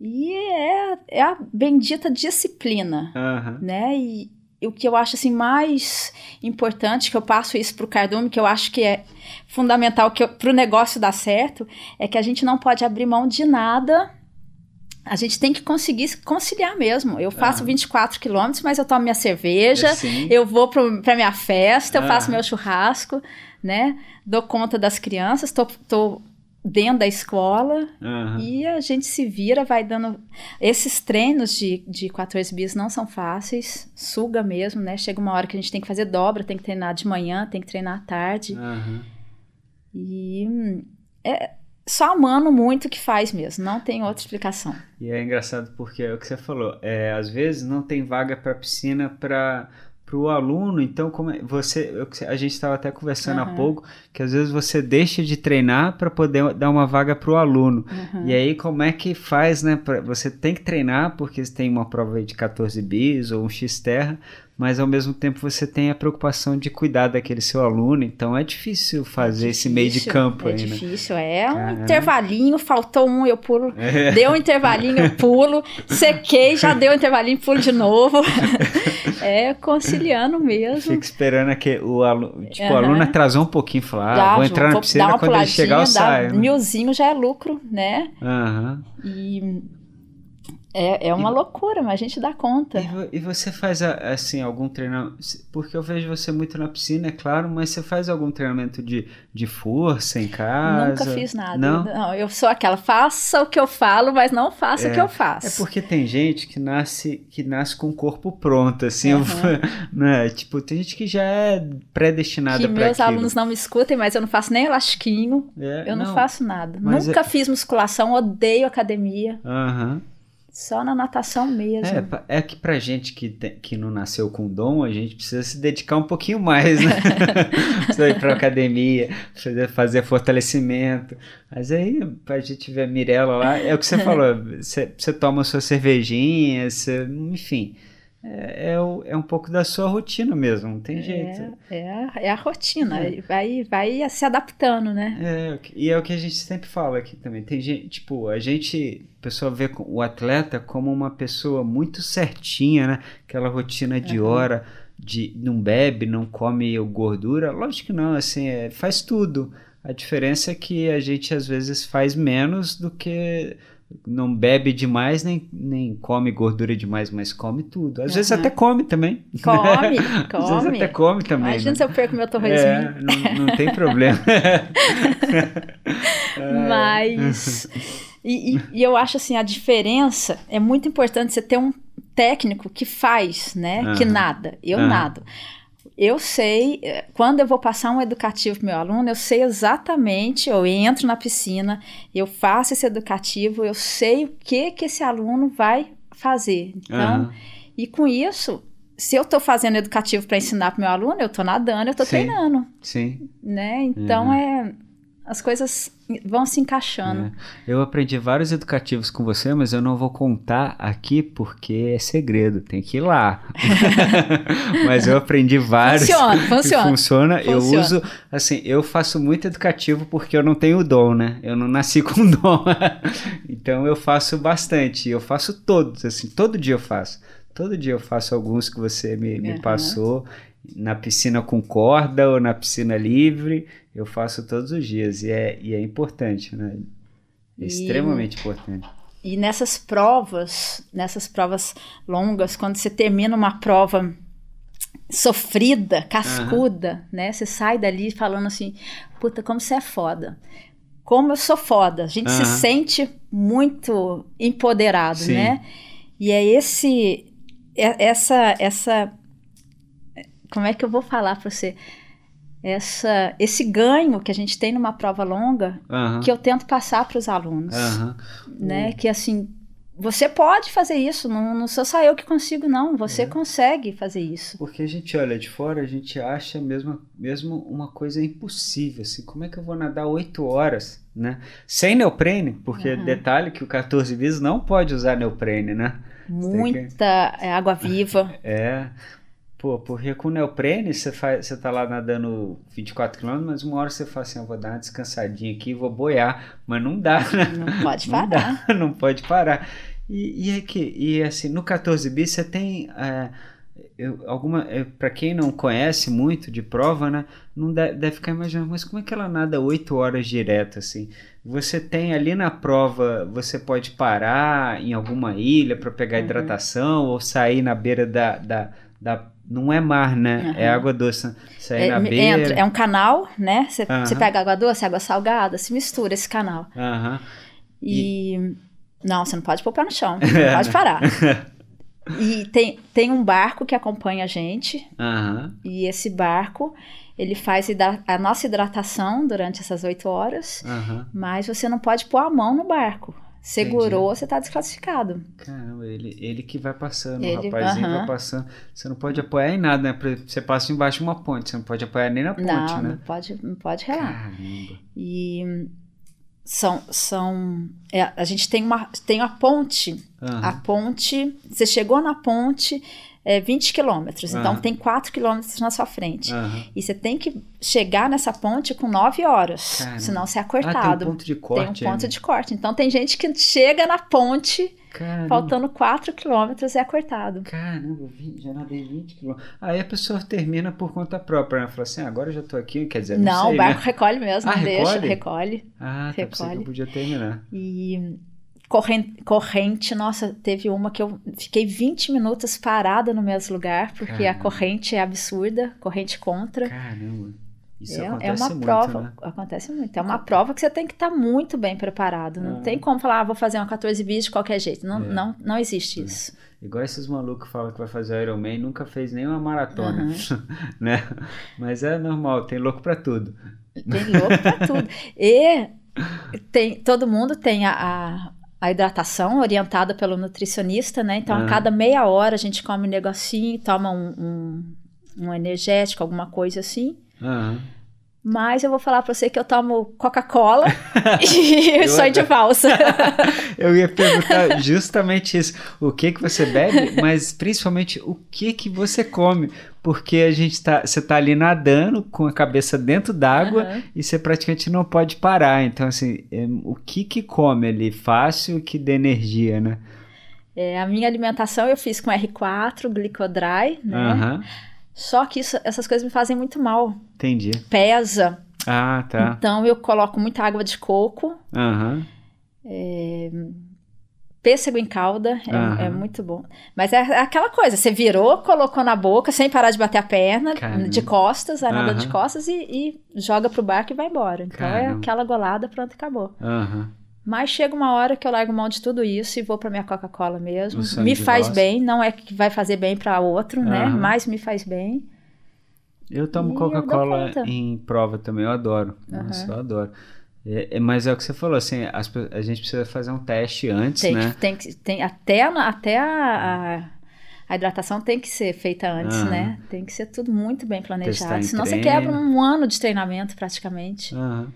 E é, é a bendita disciplina, aham, né? E, e o que eu acho assim mais importante, que eu passo isso pro Cardume, que eu acho que é fundamental que para o negócio dar certo, é que a gente não pode abrir mão de nada a gente tem que conseguir conciliar mesmo. Eu faço ah. 24 quilômetros, mas eu tomo minha cerveja, eu vou para minha festa, eu ah. faço meu churrasco, né? Dou conta das crianças, tô, tô dentro da escola uhum. e a gente se vira, vai dando. Esses treinos de, de 14 bis não são fáceis, suga mesmo, né? Chega uma hora que a gente tem que fazer dobra, tem que treinar de manhã, tem que treinar à tarde. Uhum. E hum, é só amando muito que faz mesmo, não tem outra explicação. E é engraçado porque é o que você falou, é, às vezes não tem vaga para piscina para o aluno, então como é, você, a gente estava até conversando uhum. há pouco, que às vezes você deixa de treinar para poder dar uma vaga para o aluno. Uhum. E aí como é que faz, né? Pra, você tem que treinar porque tem uma prova de 14 bis ou um X terra, mas ao mesmo tempo você tem a preocupação de cuidar daquele seu aluno, então é difícil fazer é difícil, esse meio de campo é aí, né? difícil, é um intervalinho, faltou um, eu pulo, é. deu um intervalinho, eu pulo, sequei, já deu um intervalinho, pulo de novo. é conciliando mesmo. Fica esperando que o aluno, tipo, uhum. o aluno atrasou um pouquinho, falar, ah, vou entrar na piscina quando ele chegar eu saio. Né? Milzinho já é lucro, né? Aham. Uhum. E é, é uma e, loucura, mas a gente dá conta. E, e, você faz, assim, algum treinamento... Porque eu vejo você muito na piscina, é claro, mas você faz algum treinamento de, de força em casa? Nunca fiz nada. Não? não eu sou aquela, faça o que eu falo, mas não faça é, o que eu faço. É porque tem gente que nasce, que nasce com o corpo pronto, assim, uhum. né? Tipo, tem gente que já é predestinada para Que meus aquilo. alunos não me escutem, mas eu não faço nem elastiquinho, é, eu não, não, faço nada. Nunca é... fiz musculação, odeio academia. Aham. Uhum. Só na natação mesmo. É, é que pra gente que, tem, que não nasceu com dom, a gente precisa se dedicar um pouquinho mais, né? precisa ir pra academia, precisa fazer fortalecimento. Mas aí, pra gente ver a Mirella lá, é o que você falou, você, você toma sua cervejinha, você, enfim é, é, é, um pouco da sua rotina mesmo, não tem jeito. É, é, é a rotina, é. vai, vai se adaptando, né? É, e é o que a gente sempre fala aqui também. Tem gente, tipo, a gente, a pessoa vê o atleta como uma pessoa muito certinha, né? Aquela rotina de uhum. hora, de não bebe, não come gordura. Lógico que não, assim, é, faz tudo. A diferença é que a gente às vezes faz menos do que não bebe demais, nem, nem come gordura demais, mas come tudo. Às uhum. vezes até come também. Come, come. Às vezes até come também. Imagina né? se eu perco meu torresminho. É, não, não tem problema. mas... E, e, e, eu acho assim, a diferença é muito importante você ter um técnico que faz, né? Uhum. Que nada. Eu uhum. nado eu sei, eh, quando eu vou passar um educativo para meu aluno, eu sei exatamente, eu entro na piscina, eu faço esse educativo, eu sei o que que esse aluno vai fazer. Então, uhum. e com isso, se eu estou fazendo educativo para ensinar para meu aluno, eu estou nadando, eu estou treinando. Sim. Né? Então uhum. é as coisas vão se encaixando. É. Eu aprendi vários educativos com você, mas eu não vou contar aqui porque é segredo, tem que ir lá. mas eu aprendi vários. Funciona, funciona. funciona. Eu uso, assim, eu faço muito educativo porque eu não tenho dom, né? Eu não nasci com dom. então eu faço bastante. Eu faço todos, assim, todo dia eu faço. Todo dia eu faço alguns que você me, me uhum. passou na piscina com corda ou na piscina livre, eu faço todos os dias e é, e é importante, né? É extremamente e, importante. E nessas provas, nessas provas longas, quando você termina uma prova sofrida, cascuda, uhum. né? Você sai dali falando assim, puta, como você é foda. Como eu sou foda. A gente uhum. se sente muito empoderado, Sim. né? E é esse é, essa essa como é que eu vou falar para você? Essa, esse ganho que a gente tem numa prova longa, uhum. que eu tento passar para os alunos, uhum. né? Que assim, você pode fazer isso, não, não sou só eu que consigo, não. Você é. consegue fazer isso. Porque a gente olha de fora, a gente acha mesmo, mesmo uma coisa impossível. Assim, como é que eu vou nadar oito horas, né? Sem neoprene, porque uhum. detalhe que o 14 bis não pode usar neoprene, né? Muita que... água viva. É. Pô, porque com neoprene você, faz, você tá lá nadando 24 km, mas uma hora você fala assim, eu vou dar uma descansadinha aqui, vou boiar, mas não dá, né? Não pode não parar. Dá, não pode parar. E, e, é que, e assim, no 14 bis você tem... É, eu, alguma, para quem não conhece muito de prova, né, não deve, deve, ficar imaginando, mas como é que ela nada oito horas direto assim? Você tem ali na prova, você pode parar em alguma ilha para pegar uhum. hidratação ou sair na beira da, da, da não é mar, né? Uhum. É água doce. Sair é, na beira. Entra, é um canal, né? Você uhum. pega água doce, água salgada, se mistura esse canal. E... e... Não, você não pode pôr o pé no chão, não pode parar. E tem, tem um barco que acompanha a gente. Uhum. E esse barco, ele faz a nossa hidratação durante essas oito horas. Uhum. Mas você não pode pôr a mão no barco. Segurou, Entendi. você está desclassificado. Caramba, ele, ele que vai passando, ele, o rapazinho vai passando. Você não pode apoiar em nada, né? Você passa embaixo de uma ponte, você não pode apoiar nem na ponte, não, né? Não, pode, não pode relar. Caramba. E são, são é, a gente tem uma, tem a ponte, uhum. a ponte, você chegou na ponte, é 20 quilômetros, uhum. então tem 4 quilômetros na sua frente. Uhum. E você tem que chegar nessa ponte com 9 horas, senão você é cortado. Ah, tem um ponto de corte. Tem um ponto de corte. Então tem gente que chega na ponte Caramba. Faltando 4 quilômetros é cortado. Caramba, já nadei 20 quilômetros. Aí a pessoa termina por conta própria, né? Fala assim, ah, agora eu já tô aqui, quer dizer, não, não sei, o barco né? recolhe mesmo, ah, deixa, recolhe. recolhe. Ah, tá recolhe. que eu podia terminar. E corrente, corrente, nossa, teve uma que eu fiquei 20 minutos parada no mesmo lugar, porque Caramba. a corrente é absurda, corrente contra. Caramba. Isso é, acontece é uma muito, prova, né? acontece muito. É uma prova que você tem que estar tá muito bem preparado. Não tem como falar, ah, vou fazer uma 14 bis de qualquer jeito. Não, é. não, não existe é. isso. Igual esses malucos que falam que vai fazer Ironman, nunca fez nenhuma maratona, uhum. né? Mas é normal, tem louco para tudo. Tem louco para tudo. E tem, todo mundo tem a, a, a, hidratação orientada pelo nutricionista, né? Então, a cada meia hora a gente come um negocinho, toma um, um, um energético, alguma coisa assim. Uhum. Mas eu vou falar pra você que eu tomo Coca-Cola e sonho de valsa. eu ia perguntar justamente isso. O que que você bebe, mas principalmente o que que você come. Porque a gente tá, você tá ali nadando com a cabeça dentro d'água uhum. e você praticamente não pode parar. Então, assim, é, o que que come ali fácil que dê energia, né? É, a minha alimentação eu fiz com R4, Glicodry, né? Uhum. Só que isso, essas coisas me fazem muito mal. Entendi. Pesa. Ah, tá. Então eu coloco muita água de coco. Aham. Uhum. É, pêssego em calda, é, é, muito bom. Mas é aquela coisa, você virou, colocou na boca, sem parar de bater a perna, Caramba. de costas, a nada uhum. de costas, e, e, joga pro barco e vai embora. Então é Caramba. é aquela golada, pronto, acabou. Uhum. Mas chega uma hora que eu largo mão de tudo isso e vou para minha Coca-Cola mesmo. Me faz bem, não é que vai fazer bem para outro, né? Mas me faz bem. Eu tomo Coca-Cola em prova também, eu adoro. Nossa, eu adoro. É, é, mas é o que você falou, assim, as, a gente precisa fazer um teste antes, tem, né? Tem, tem, até até a, a, a hidratação tem que ser feita antes, uhum. né? Tem que ser tudo muito bem planejado. Senão treino. você quebra um ano de treinamento praticamente. Uhum.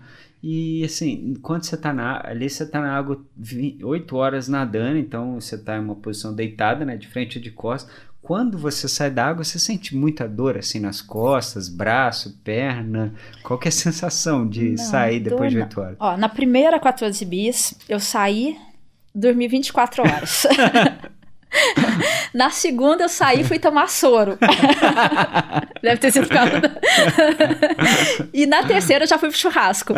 E assim, quando você tá na, ali, você tá na água 20, 8 horas nadando, então você tá em uma posição deitada, né, de frente ou de costas. Quando você sai da água, você sente muita dor assim nas costas, braço, perna? Qual que é a sensação de não, sair depois de 8 horas? Ó, na primeira 14 bis, eu saí, dormi 24 horas. Na segunda eu saí e fui tomar soro. Deve ter sido por causa. e na terceira eu já fui pro churrasco.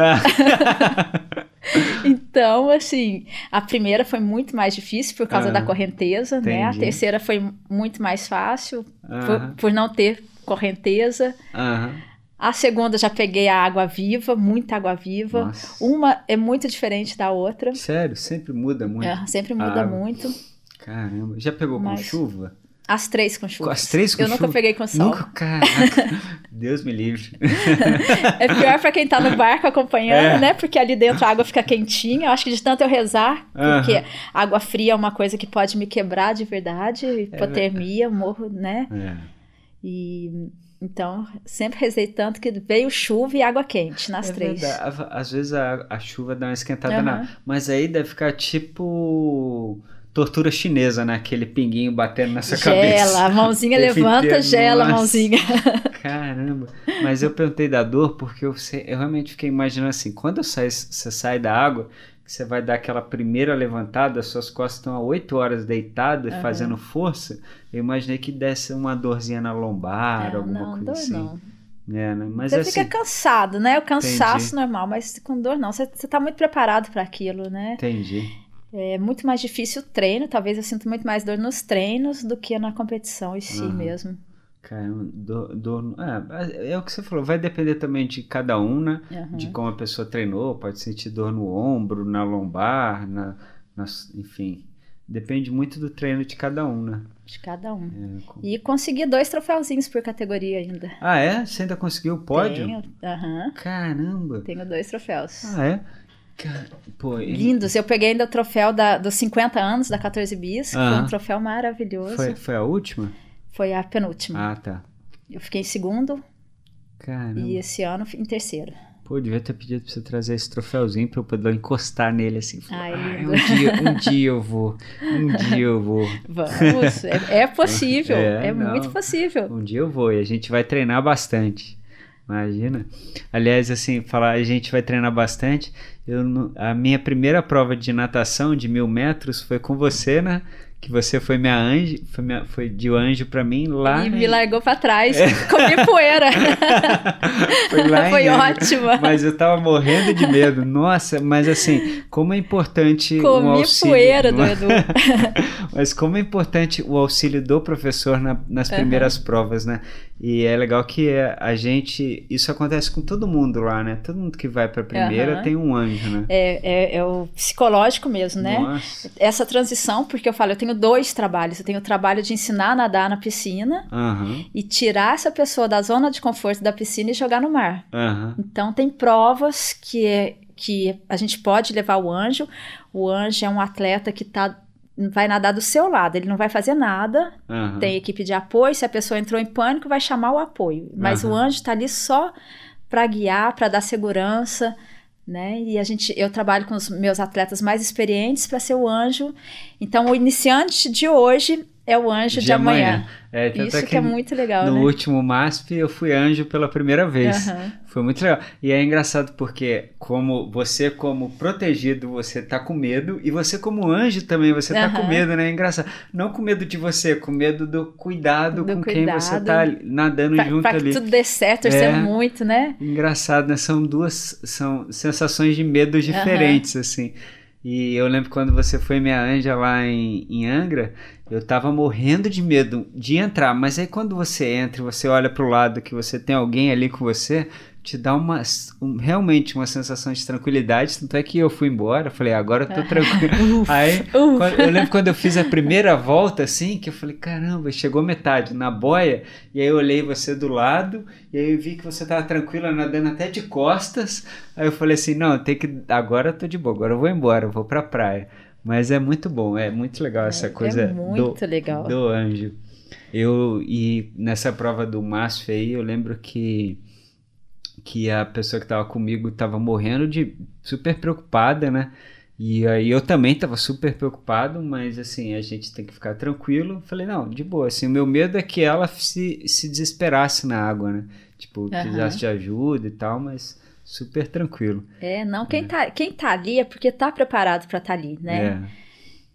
então, assim, a primeira foi muito mais difícil por causa da correnteza, Entendi. né? A terceira foi muito mais fácil por, por, não ter correnteza. A segunda já peguei a água viva, muita água viva. Nossa. Uma é muito diferente da outra. Sério? Sempre muda muito? É, sempre muda muito. Caramba, já pegou Mas... com chuva? As três com chuva. As três com Eu chuva? nunca peguei com sol. Nunca, caraca. Deus me livre. é pior pra quem tá no barco acompanhando, é. né? Porque ali dentro a água fica quentinha. Eu acho que de tanto eu rezar, uh -huh. porque água fria é uma coisa que pode me quebrar de verdade, é hipotermia, é. morro, né? É. E então, sempre rezei tanto que veio chuva e água quente nas é três. Verdade. Às vezes a, a chuva dá uma esquentada na. Mas aí deve ficar tipo tortura chinesa, né? Aquele pinguinho batendo nessa gela, cabeça. Gela, a mãozinha levanta, gela a mãozinha. Caramba. Mas eu perguntei da dor porque eu, eu realmente fiquei imaginando assim, quando você sai da água, você vai dar aquela primeira levantada, suas costas estão há 8 horas deitadas, Aham. fazendo força, eu imaginei que desse uma dorzinha na lombar, É, alguma não, coisa dor assim. não. É, né? Mas Você assim, fica cansado, né? O cansaço Entendi. normal, mas com dor não. Você, você tá muito preparado para aquilo, né? entendi. É muito mais difícil o treino. Talvez eu sinta muito mais dor nos treinos do que na competição em si Aham. mesmo. Caramba, dor, dor, é, é o que você falou, vai depender também de cada um, né? Aham. De como a pessoa treinou, pode sentir dor no ombro, na lombar, na, nas- enfim. Depende muito do treino de cada um, né? De cada um. É, com- E consegui dois troféuzinhos por categoria ainda. Ah, é? Você ainda conseguiu o pódio? Tenho, aham, Caramba! tenho dois troféus. Ah, é? Pô, e- Lindos. Eu peguei ainda o troféu da, dos 50 anos da 14 bis, que foi Aham. um troféu maravilhoso. foi, Foi, foi a última? a penúltima. Ah, tá. Eu fiquei em segundo Caramba. e esse ano em terceiro. Pô, devia ter pedido pra você trazer esse troféuzinho pra eu poder encostar nele assim. Ai, Ah, um, dia, um dia eu vou. Um dia eu vou. Vamos, é, é possível, É, é, muito possível. Um dia eu vou e a gente vai treinar bastante. Imagina. Aliás, assim, falar a gente vai treinar bastante. Não- a minha primeira prova de natação de mil metros foi com você, né? Que você foi minha anjo, foi, minha, foi de anjo pra mim lá. E me largou pra trás, comi poeira. Foi lá Foi ótima. Mas eu tava morrendo de medo. Nossa, mas assim, como é importante um Comi auxílio. poeira do Edu. Mas como é importante o auxílio do professor na- nas primeiras provas, né? E é legal que a gente. Isso acontece com todo mundo lá, né? Todo mundo que vai pra primeira Aham. tem um anjo, né? É, é- é o psicológico mesmo, né? Nossa. Essa transição, porque eu falo, eu tenho dois trabalhos. Eu tenho o trabalho de ensinar a nadar na piscina Aham. e tirar essa pessoa da zona de conforto da piscina e jogar no mar. Aham. Então, tem provas que, é- que a gente pode levar o anjo. O anjo é um atleta que tá, vai nadar do seu lado, ele não vai fazer nada. Aham. Tem equipe de apoio. Se a pessoa entrou em pânico, vai chamar o apoio. Mas Aham. o anjo está ali só para guiar, para dar segurança. Né? E a gente, eu trabalho com os meus atletas mais experientes para ser o anjo. Então, o iniciante de hoje é o anjo de, amanhã. É, tanto Isso é que, é muito legal, No né? último MASP eu fui anjo pela primeira vez. Aham. Foi muito legal. E é engraçado porque como você como protegido, você tá com medo e você como anjo também, você tá Aham. com medo, né? É engraçado. Não com medo de você, com medo do cuidado Do com quem você cuidado. tá nadando Pra, junto pra que ali. tudo dê certo, torcer É. muito, né? Engraçado, né? São duas são sensações de medo diferentes, assim. E eu lembro quando você foi minha anja lá em, em Angra, eu tava morrendo de medo de entrar. Mas aí quando você entra e você olha pro lado que você tem alguém ali com você, te dá uma, um- realmente uma sensação de tranquilidade. Tanto é que eu fui embora, falei, agora eu tô tranquilo. aí Uf. quando- eu lembro quando eu fiz a primeira volta, assim, que eu falei, caramba, chegou metade na boia, e aí eu olhei você do lado, e aí eu vi que você tava tranquila, nadando até de costas. Aí eu falei assim, não, tem que. Agora eu tô de boa, agora eu vou embora, eu vou pra praia. Mas é muito bom, é muito legal essa coisa é muito do, legal. do anjo. Eu, e nessa prova do MASF aí, eu lembro que que a pessoa que tava comigo tava morrendo de super preocupada, né? E aí eu também tava super preocupado, mas assim, a gente tem que ficar tranquilo. Falei, não, de boa, assim, o meu medo é que ela se, se desesperasse na água, né? Tipo, Aham. quisesse de ajuda e tal, mas super tranquilo. É, não, quem, Tá, quem tá ali é porque tá preparado pra estar ali, né? É.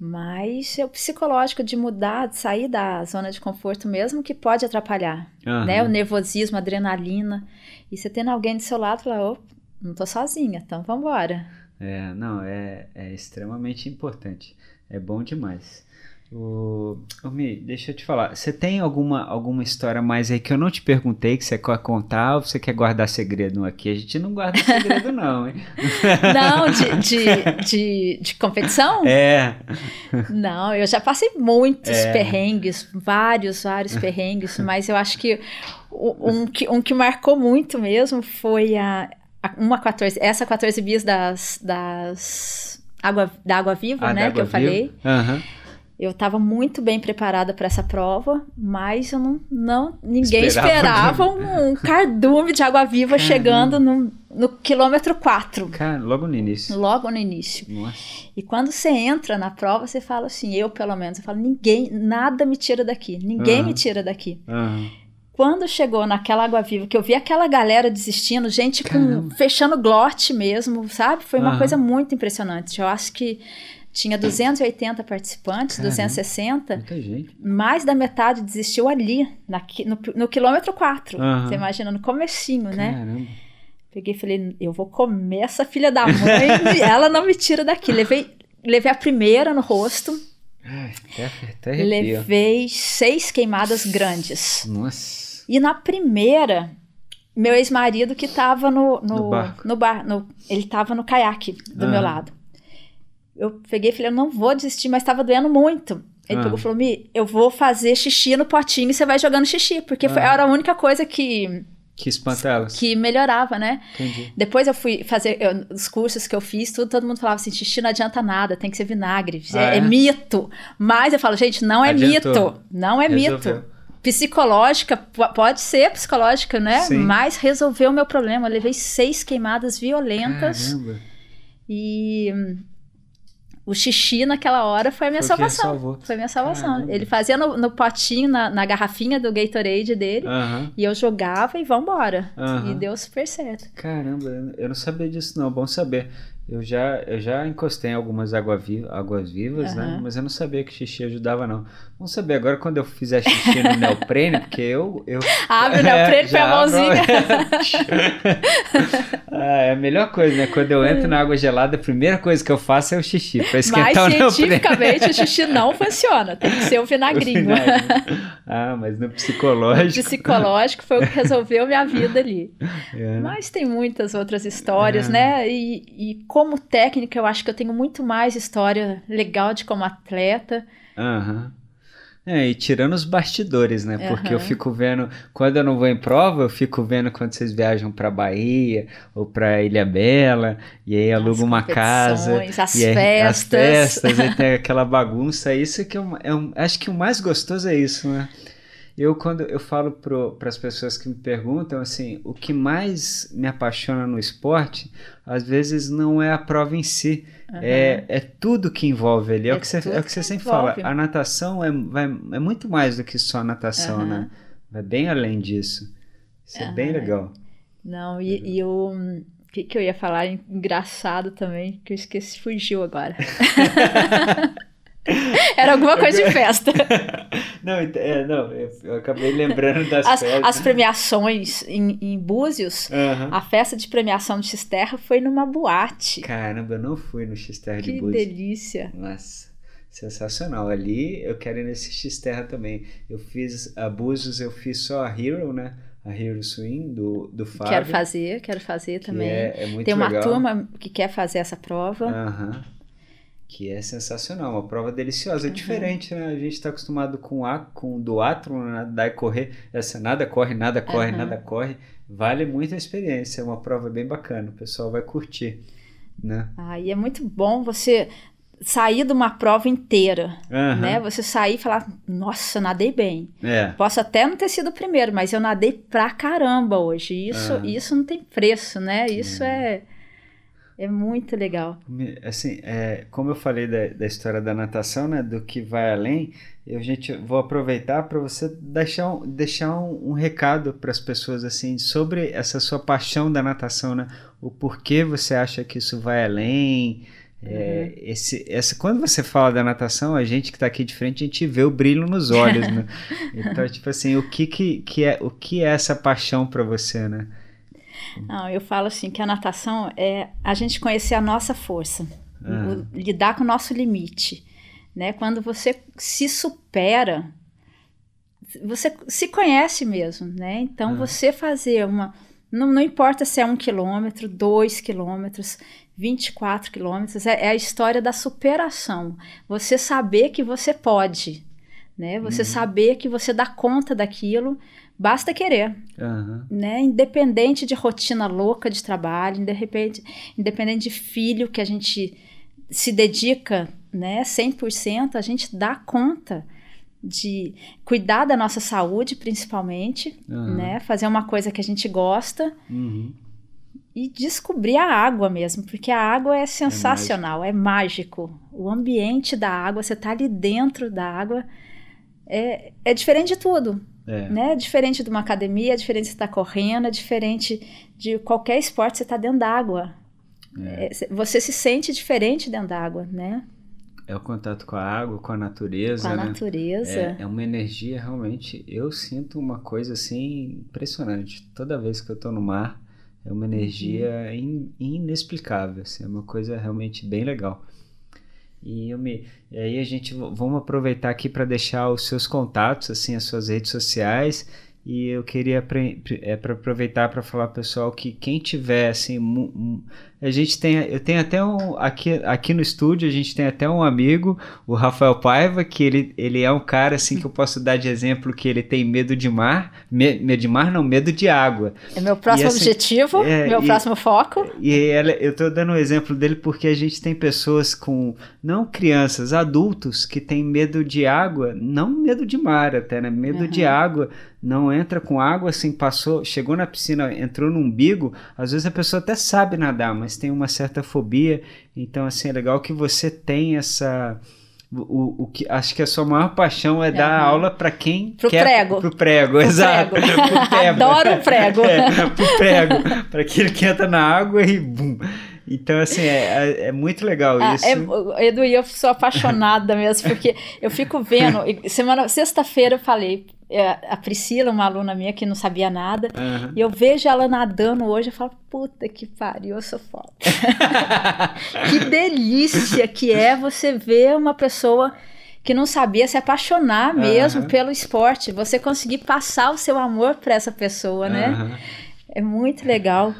Mas é o psicológico de mudar, de sair da zona de conforto mesmo, que pode atrapalhar, Aham. né? O nervosismo, a adrenalina. E você tendo alguém do seu lado, falar, ô, não tô sozinha, então vambora. É, não, é, é extremamente importante. É bom demais. Ô, Mi, deixa eu te falar. Você tem alguma, alguma história mais aí que eu não te perguntei que você quer contar ou você quer guardar segredo aqui? A gente não guarda segredo, não, hein? Não, de, de, de, de competição? É. Não, eu já passei muitos É. perrengues, vários, vários perrengues, mas eu acho que um, que um que marcou muito mesmo foi a, a- uma 14, essa 14 bis das, das água, da Água Viva, Ah, né, da que eu Água Viva? falei. Aham. Eu estava muito bem preparada para essa prova, mas eu não, não ninguém Esperava. esperava um, um cardume de água viva Caramba. chegando no, no quilômetro 4, Cara, logo no início. logo no início. Nossa. E quando você entra na prova, você fala assim, eu pelo menos, eu falo, ninguém, nada me tira daqui, ninguém Aham. me tira daqui. Aham. quando chegou naquela água viva, que eu vi aquela galera desistindo, gente com, fechando glote mesmo, sabe? Foi uma Aham. coisa muito impressionante. Eu acho que tinha 280 participantes, Caramba. 260. Muita gente. Mais da metade desistiu ali, na no, no quilômetro 4. Aham. Você imagina, no comecinho, né? Caramba. Peguei e falei, eu vou comer essa filha da mãe e ela não me tira daqui. Levei, levei a primeira no rosto, Ai, até, até levei seis queimadas grandes. Nossa. E na primeira, meu ex-marido que tava no, no, No barco. no bar, no- ele tava no caiaque do meu lado. Eu peguei e falei, eu não vou desistir, mas tava doendo muito. Ele Ah. pegou e falou, Mi, eu vou fazer xixi no potinho e você vai jogando xixi, porque foi, Ah. era a única coisa que, Que espanta elas. que melhorava, né? Entendi. Depois eu fui fazer eu- os cursos que eu fiz, tudo, todo mundo falava assim: xixi não adianta nada, tem que ser vinagre. Ah, é, é? é mito. Mas eu falo, gente, não é Adiantou. mito. Não é Resolveu. mito. Psicológica, po- pode ser psicológica, né? Sim. Mas resolveu o meu problema. Eu levei seis queimadas violentas Caramba. e o xixi naquela hora foi a minha Foi salvação. Foi a minha salvação. Caramba. Ele fazia no, no potinho, na, na garrafinha do Gatorade dele, e eu jogava e vambora. Aham. E deu super certo. Caramba, eu- não sabia disso não, bom saber. Eu já, eu já encostei em algumas água vi- águas vivas, né? Mas eu não sabia que xixi ajudava não. Vamos saber agora quando eu fizer xixi no neoprene, porque eu... eu Abre o É, neoprene, põe a já abro. mãozinha. ah, é a melhor coisa, né? Quando eu entro na água gelada, a primeira coisa que eu faço é o xixi, pra Mas esquentar o neoprene. cientificamente o xixi não funciona. Tem que ser o vinagrinho. ah, mas no O psicológico... psicológico foi o que resolveu minha vida ali. É? Mas tem muitas outras histórias, É. né? E, e como técnica, eu acho que eu tenho muito mais história legal de como atleta. Aham. É, e tirando os bastidores, né? Porque eu fico vendo, quando eu não vou em prova, eu fico vendo quando vocês viajam pra Bahia ou pra Ilha Bela, e aí aluga uma casa, As e aí, festas. as festas, aí tem aquela bagunça. Isso que é, um, é acho que o mais gostoso é isso, né? Eu, quando eu falo para as pessoas que me perguntam, assim, o que mais me apaixona no esporte, às vezes não é a prova em si, Aham. é, é tudo que envolve ali. É, É o que você, é o que você sempre envolve. fala. A natação é, vai, é muito mais do que só a natação, Aham. né? Vai bem além disso. Isso é bem legal. Não, e, e o. O que, que eu ia falar? Engraçado também, que eu esqueci, fugiu agora. Era alguma coisa de festa. Não, é, não eu, acabei lembrando das As, festas. as premiações em, em Búzios, Aham. a festa de premiação de Xterra foi numa boate. Caramba, eu não fui no X-Terra de Que Búzios. delícia. Nossa, sensacional. Ali eu quero ir nesse X-Terra também. Eu fiz a Búzios, eu fiz só a Hero, né? A Hero Swing do, do Fábio. Quero fazer, quero fazer que também. É, é Tem uma legal. turma que quer fazer essa prova. Aham. Que é sensacional, uma prova deliciosa. É diferente, né? A gente está acostumado com a com duatlon, né? nadar e correr. Essa nada corre, nada corre, Aham. nada corre. Vale muito a experiência. É uma prova bem bacana. O pessoal vai curtir, né? Aí é muito bom você sair de uma prova inteira, Aham. né? Você sair e falar, nossa, nadei bem. É. Posso até não ter sido o primeiro, mas eu nadei pra caramba hoje. Isso, Ah. isso não tem preço, né? Isso é, é muito legal. Assim, é, como eu falei da, da história da natação, né, do que vai além, eu gente vou aproveitar para você deixar um, deixar um, um recado para as pessoas assim sobre essa sua paixão da natação, né? O porquê você acha que isso vai além? É, esse, essa, quando você fala da natação, a gente que está aqui de frente, a gente vê o brilho nos olhos, né? Então, tipo assim, o que, que, que é, o que é essa paixão para você, né? Não, eu falo assim que a natação é a gente conhecer a nossa força, Ah. o- lidar com o nosso limite, né? Quando você se supera, você se conhece mesmo, né? Então Ah. você fazer uma, não, não importa se é um quilômetro, dois quilômetros, 24 quilômetros, é, é a história da superação. Você saber que você pode, né? Você Uhum. saber que você dá conta daquilo, basta querer Aham. né? Independente de rotina louca de trabalho, independente, independente de filho que a gente se dedica, né, 100%, a gente dá conta de cuidar da nossa saúde, principalmente, Aham. né? Fazer uma coisa que a gente gosta Uhum. e descobrir a água mesmo, porque a água é sensacional, é mágico. O ambiente da água, você tá ali dentro da água, é, é diferente de tudo. É. Né? Diferente de uma academia, diferente de você estar correndo, é diferente de qualquer esporte, você está dentro d'água. É. É, Você se sente diferente dentro d'água, né? É o contato com a água, com a natureza, Com a né? natureza. É, é uma energia realmente. Eu sinto uma coisa assim impressionante. Toda vez que eu tô no mar, é uma energia in- inexplicável. Assim, é uma coisa realmente bem legal. E, eu me, e aí a gente vamos aproveitar aqui para deixar os seus contatos, assim, as suas redes sociais. E eu queria é, para aproveitar para falar pessoal que quem tiver assim, a gente tem, eu tenho até um aqui, aqui no estúdio a gente tem até um amigo, o Rafael Paiva, que ele, ele é um cara assim que eu posso dar de exemplo que ele tem medo de mar, me- medo de mar não, medo de água. É meu próximo E assim, objetivo, é, meu e- próximo foco. E ela, eu tô dando o exemplo dele porque a gente tem pessoas com, não crianças, adultos que têm medo de água, não medo de mar até, né? Medo de água, não entra com água, assim, passou, chegou na piscina, entrou no umbigo, às vezes a pessoa até sabe nadar, mas tem uma certa fobia, então assim, é legal que você tem essa... O, o que acho que a sua maior paixão é dar Aham. aula para quem Pro quer prego. pro prego, Pro exato, prego. Pro. Adoro o prego. É, pro prego, para aquele que entra na água e bum. Então, assim, é, é- é muito legal Ah, isso. é, Edu e eu sou apaixonada mesmo, porque eu fico vendo. Semana, sexta-feira eu falei, é, a Priscila, uma aluna minha que não sabia nada, Aham. e eu vejo ela nadando hoje, eu falo, puta que pariu, eu sou foda. que delícia que é você ver uma pessoa que não sabia se apaixonar mesmo Aham. pelo esporte, você conseguir passar o seu amor para essa pessoa, né? Aham. É muito legal.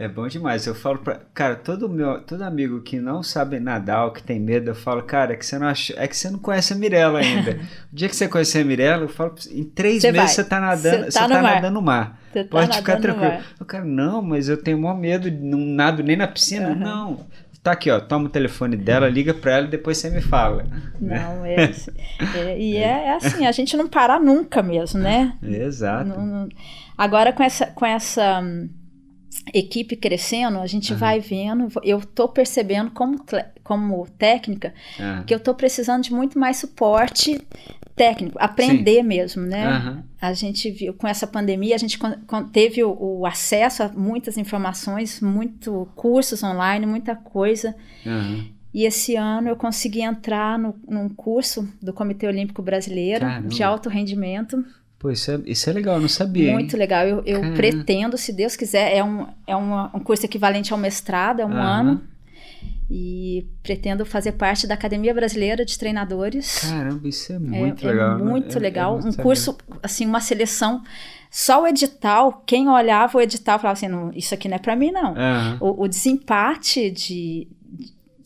É bom demais. Eu falo pra. Cara, todo meu, todo amigo que não sabe nadar ou que tem medo, eu falo, cara, é que você não achou, é que você não conhece a Mirella ainda. o dia que você conhecer a Mirella, eu falo, pra você, em três Você meses vai. você tá nadando, Você você tá tá, no mar. nadando no mar. Você tá Pode ficar tranquilo. Eu, cara, não, mas eu tenho maior medo, não nado nem na piscina. Não. Tá aqui, ó. Toma o telefone dela, liga pra ela e depois você me fala. né? Não, é, assim, é- e é, é assim, a gente não parar nunca mesmo, né? Exato. Não- não- Agora com essa, com essa hum, equipe crescendo, a gente Aham. vai vendo, eu tô percebendo como, como técnica Ah. que eu tô precisando de muito mais suporte técnico, aprender mesmo, né? Aham. A gente viu, com essa pandemia, a gente teve o, o acesso a muitas informações, muito cursos online, muita coisa. E esse ano eu consegui entrar no, num curso do Comitê Olímpico Brasileiro Caramba. de alto rendimento. Pô, isso é, isso é legal, eu não sabia. Muito hein? legal. Eu, eu pretendo, se Deus quiser, é, um, é uma- um curso equivalente ao mestrado, é um Aham. ano. E pretendo fazer parte da Academia Brasileira de Treinadores. Caramba, isso é É- muito é, legal. né? muito Eu- eu legal. não um sabia. curso, assim, uma seleção. Só o edital, quem olhava o edital falava assim: não, isso aqui não é para mim, não. Aham. O, o desempate de,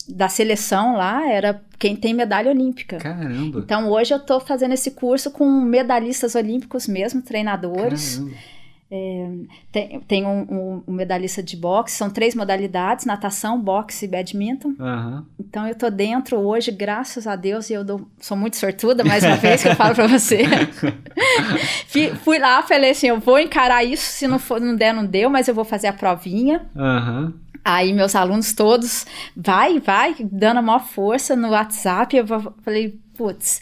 da seleção lá era quem tem medalha olímpica. Caramba. Então hoje eu estou fazendo esse curso com medalhistas olímpicos mesmo, treinadores. Caramba. Tem, tem um, um- um medalhista de boxe, são três modalidades: natação, boxe e badminton. Aham. Então eu tô dentro hoje, graças a Deus, e eu dou- sou muito sortuda, mais uma vez que eu falo para você. Fi- Fui lá, falei assim: eu vou encarar isso, se não, for, não der, não deu, mas eu vou fazer a provinha. Aham. Aí meus alunos todos, vai, vai, dando a maior força no WhatsApp. Eu falei, putz,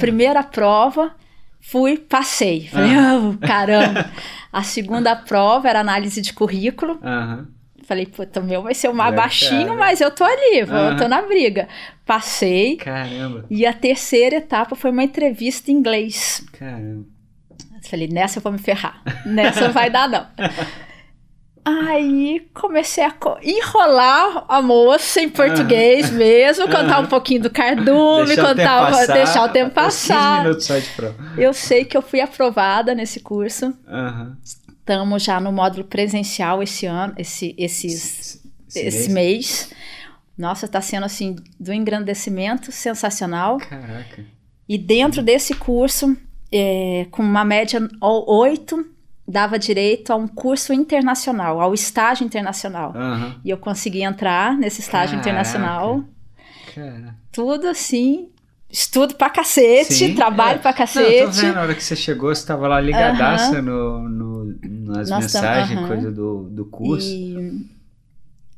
primeira prova, fui, passei. Falei, oh, caramba. A segunda prova era análise de currículo. Aham. Falei, puta, o meu vai ser o mais É, baixinho, cara. mas eu tô ali, eu tô na briga. Passei. Caramba. E a terceira etapa foi uma entrevista em inglês. Caramba. Falei, nessa eu vou me ferrar. Nessa não vai dar, não. Aí comecei a enrolar a moça em português mesmo, contar um pouquinho do cardume, Deixar o tempo contar, passar, deixar o tempo até 15 passar. Eu sei que eu fui aprovada nesse curso. Estamos já no módulo presencial esse ano, esse, esses, Esse esse mês. Nossa, tá sendo assim, do engrandecimento sensacional. Caraca. E dentro desse curso, é, com uma média o- 8, dava direito a um curso internacional, ao estágio internacional. Aham. E eu consegui entrar nesse estágio Caraca. internacional. Cara. Tudo assim, estudo pra cacete, Sim, trabalho é. pra Não, eu tô cacete. vendo, na hora que você chegou, você tava lá ligadaça no, no, nas Nós mensagens, aham. coisa do, do curso. E,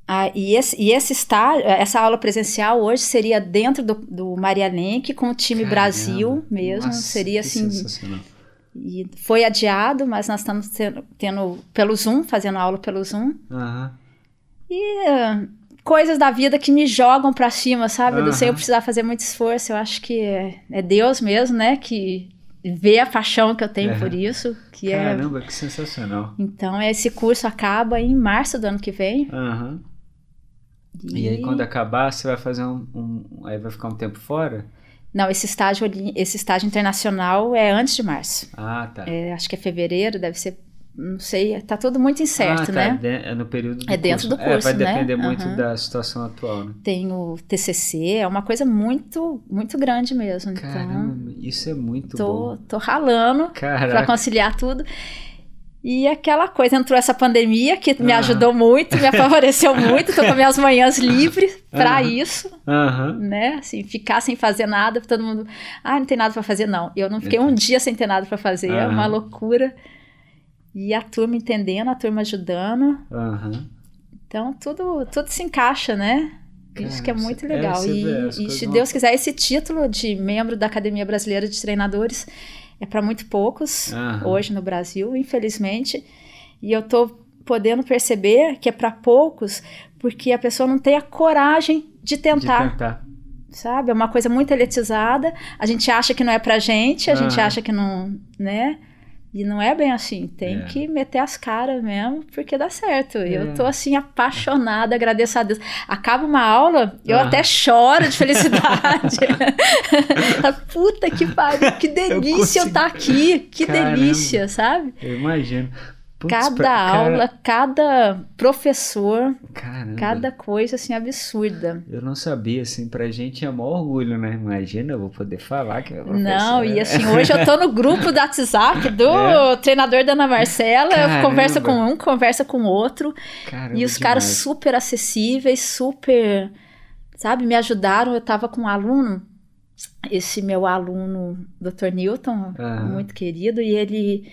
ah, e, esse, e esse estágio, essa aula presencial hoje seria dentro do, do Maria Lenk com o time Caramba. Brasil mesmo. Nossa, seria assim. E foi adiado, mas nós estamos tendo, tendo pelo Zoom, fazendo aula pelo Zoom. Aham. E uh, coisas da vida que me jogam pra cima, sabe? Aham. Sem eu precisar fazer muito esforço. Eu acho que é, é Deus mesmo, né? Que vê a paixão que eu tenho Aham. por isso. Que é... Caramba, que sensacional. Então, esse curso acaba em março do ano que vem. Aham. E aí, quando acabar, você vai fazer um, um- Aí vai ficar um tempo fora? Não, esse estágio, ali- esse estágio internacional é antes de março. Ah, tá. É, acho que é fevereiro, deve ser. Não sei, tá tudo muito incerto, ah, tá. né? de- É no período do É dentro curso. do É, vai curso, né? depender muito Aham. da situação atual, né? Tem o TCC, é uma coisa muito, muito grande mesmo. Então, Caramba, isso é muito tô, bom. tô ralando para conciliar tudo. E aquela coisa, entrou essa pandemia que me Aham. ajudou muito, me favoreceu muito, tô com minhas manhãs livres para Aham. isso, Aham. né? Assim, ficar sem fazer nada, todo mundo, ah, não tem nada para fazer, não. Eu não fiquei um dia sem ter nada para fazer, é uma loucura. E a turma entendendo, a turma ajudando. Então, tudo, tudo se encaixa, né? Isso que é muito é, legal. você e e se Deus quiser, esse título de membro da Academia Brasileira de Treinadores é para muito poucos Aham. hoje no Brasil, infelizmente. E eu tô podendo perceber que é para poucos porque a pessoa não tem a coragem de De tentar, tentar. sabe? É uma coisa muito elitizada. A gente acha que não é pra gente, a gente Aham. acha que não, né? E não é bem assim, tem É. que meter as caras mesmo, porque dá certo. É. Eu tô assim apaixonada, agradeço a Deus. Acaba uma aula, eu Aham. até choro de felicidade. Puta que pariu, que delícia eu estar aqui, que Caramba. delícia, sabe? Eu imagino. Cada pra- cara- aula, cada professor, Caramba. cada coisa assim absurda. Eu não sabia, assim, pra gente é maior orgulho, né? Imagina, eu vou poder falar que é Não, professor. e assim, hoje eu tô no grupo do WhatsApp do É. treinador da Ana Marcela, eu Caramba. converso com um, conversa com outro, Caramba, e os caras super acessíveis, super, sabe, me ajudaram. Eu tava com um aluno, esse meu aluno, Dr. Newton, muito querido, e ele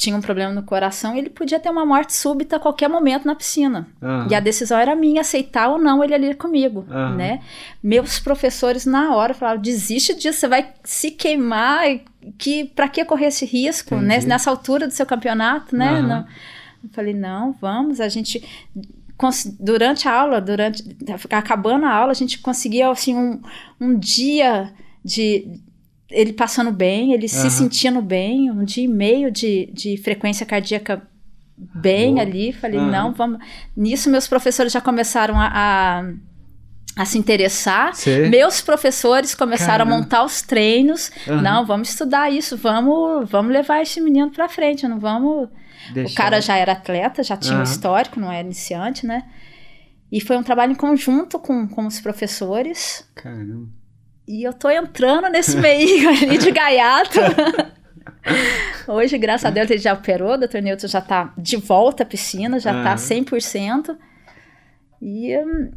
tinha um problema no coração, ele podia ter uma morte súbita a qualquer momento na piscina. Aham. E a decisão era minha, aceitar ou não ele ali comigo, Aham. né? Meus professores na hora falaram, desiste disso, você vai se queimar, que para que correr esse risco, né? Nessa altura do seu campeonato, né? Aham. Não. Eu falei, não, vamos, a gente durante a aula, durante acabando a aula, a gente conseguia assim um, um dia de ele passando bem, ele se Aham. sentindo bem, um dia e meio de, de frequência cardíaca bem Boa. ali. Falei, Aham. não, vamos. Nisso, meus professores já começaram a, a, a se interessar. Você? Meus professores começaram Caramba. a montar os treinos. Aham. Não, vamos estudar isso, vamos, vamos levar esse menino pra frente, não vamos. O Deixar- cara já era atleta, já tinha um Aham. histórico, não era iniciante, né? E foi um trabalho em conjunto com, com os professores. Caramba. E eu tô entrando nesse meio ali de gaiato. Hoje, graças a Deus, ele já operou, o Dr. Newton já tá de volta à piscina, já tá Aham. 100%. E hum,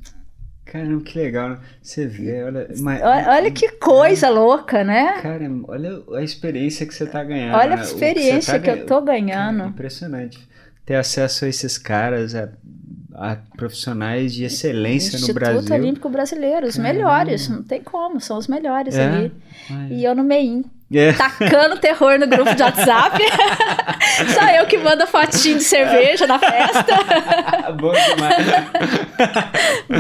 Caramba, que legal. né? Você vê, olha. mas- olha, olha que coisa louca, né? Cara, olha a experiência que você tá ganhando. Olha a né? Experiência que, tá eu tô ganhando. Cara, impressionante. Ter acesso a esses caras, a, a profissionais de excelência no Instituto Brasil. Olímpico Brasileiro, os Caramba. melhores, não tem como, são os melhores É? ali. Ai. E eu no meio, É. tacando terror no grupo de WhatsApp. Só eu que mando fotinho de cerveja na festa. Bom demais.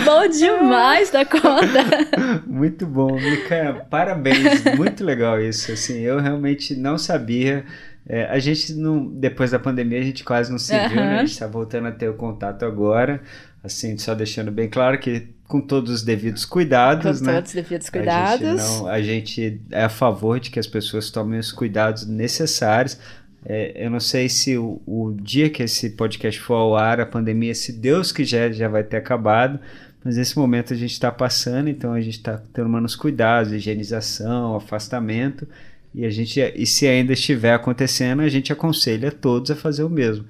Bom demais da conta. Muito bom. Cara, parabéns. Muito legal isso. Assim, eu realmente não sabia. É, a gente não, depois da pandemia, a gente quase não se viu, né? A gente está voltando a ter o contato agora. Assim, só deixando bem claro que com todos os devidos cuidados, Com né? todos os devidos A cuidados. gente, não- a gente é a favor de que as pessoas tomem os cuidados necessários. É, eu não sei se o, o dia que esse podcast for ao ar, a pandemia, se Deus quiser, já vai ter acabado. Mas nesse momento a gente está passando, então a gente está tomando os cuidados, higienização, afastamento. E a gente, e se ainda estiver acontecendo, a gente aconselha todos a fazer o mesmo.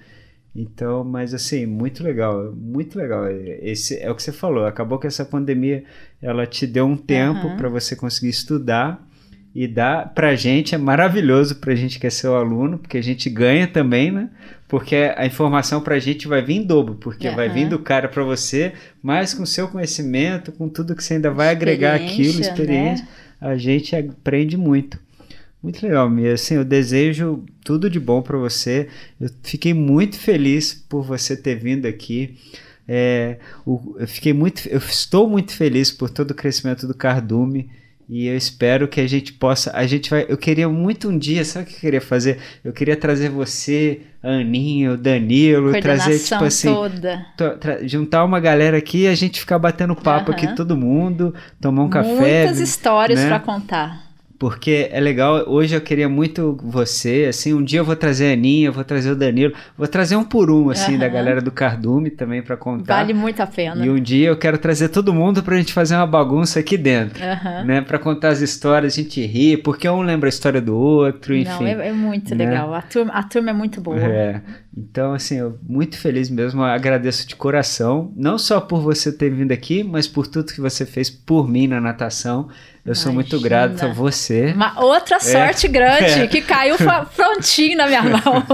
Então, mas assim, muito legal, muito legal. Esse é o que você falou. Acabou que essa pandemia, ela te deu um tempo Aham. para você conseguir estudar e dá pra gente é maravilhoso pra gente que é seu aluno, porque a gente ganha também, né? Porque a informação pra gente vai vir em dobro, porque vai Aham. vir do cara pra você, mas com seu conhecimento, com tudo que você ainda vai agregar aquilo, Experiência, experiência, a gente aprende muito. Muito legal, Mia. Assim, eu desejo tudo de bom para você. Eu fiquei muito feliz por você ter vindo aqui. É, eu fiquei muito, eu estou muito feliz por todo o crescimento do Cardume. E eu espero que a gente possa. A gente vai. Eu queria muito um dia, sabe o que eu queria fazer? Eu queria trazer você, a Aninha, o Danilo, trazer, tipo assim. toda. juntar uma galera aqui e a gente ficar batendo papo uhum. aqui, todo mundo, tomar um Muitas café. Muitas histórias né? para contar porque é legal. Hoje eu queria muito você, assim, um dia eu vou trazer a Aninha, eu vou trazer o Danilo, vou trazer um por um, assim, uhum. da galera do Cardume também para contar. Vale muito a pena. E um dia eu quero trazer todo mundo pra gente fazer uma bagunça aqui dentro, uhum. né? Pra contar as histórias, a gente rir, porque um lembra a história do outro, enfim. Não, é, é muito né? legal. A turma, a turma é muito boa. É. Então, assim, eu muito feliz mesmo, agradeço de coração, não só por você ter vindo aqui, mas por tudo que você fez por mim na natação. Eu Imagina. sou muito grato a você. Uma outra é. sorte é. grande é. que caiu prontinho na minha mão.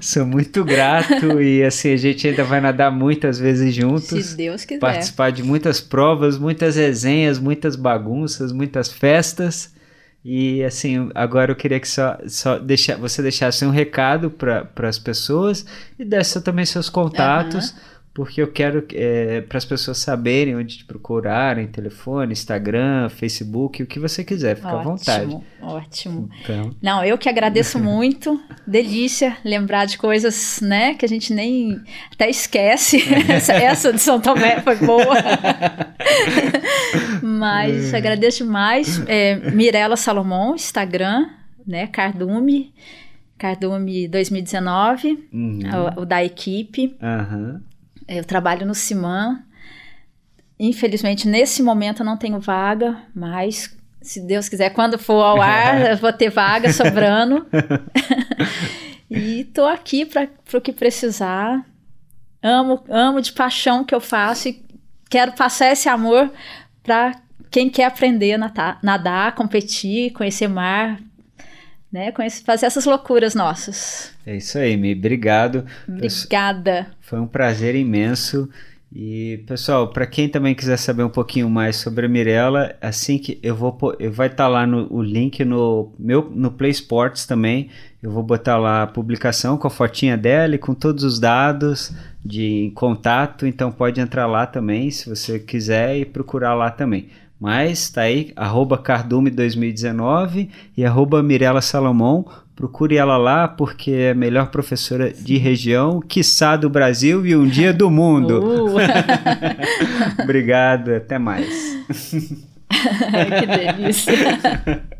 sou muito grato e assim a gente ainda vai nadar muitas vezes juntos. Se Deus quiser. Participar de muitas provas, muitas resenhas, muitas bagunças, muitas festas. E assim, agora eu queria que só, só deixar, você deixasse um recado para as pessoas e desse também seus contatos. Uhum porque eu quero é, para as pessoas saberem onde te procurarem, telefone, Instagram, Facebook, o que você quiser, fica ótimo, à vontade. Ótimo. Então. Não, eu que agradeço muito, delícia lembrar de coisas, né, que a gente nem até esquece. essa, essa de São Tomé foi boa. Mas é. agradeço demais. É, Mirela Salomão, Instagram, né, Cardume. Cardume 2019, uhum. o, o, da equipe. Uhum. Eu trabalho no CIMAN. Infelizmente, nesse momento eu não tenho vaga, mas se Deus quiser, quando for ao ar, eu vou ter vaga sobrando. e tô aqui para o que precisar. Amo, amo de paixão o que eu faço e quero passar esse amor para quem quer aprender a nadar, nadar, competir, conhecer mar, né? Fazer essas loucuras nossas. É isso aí, Mi. Obrigado. Obrigada. Foi um prazer imenso. E pessoal, para quem também quiser saber um pouquinho mais sobre a Mirella, assim que eu vou eu vai estar tá lá no o link no meu no Play Sports também. Eu vou botar lá a publicação com a fotinha dela e com todos os dados de contato, então pode entrar lá também se você quiser e procurar lá também. Mas tá aí, arroba cardume2019 e arroba Mirella Salomão. Procure ela lá porque é a melhor professora de região, quiçá do Brasil e um dia do mundo. Uh. Obrigado, até mais. que delícia.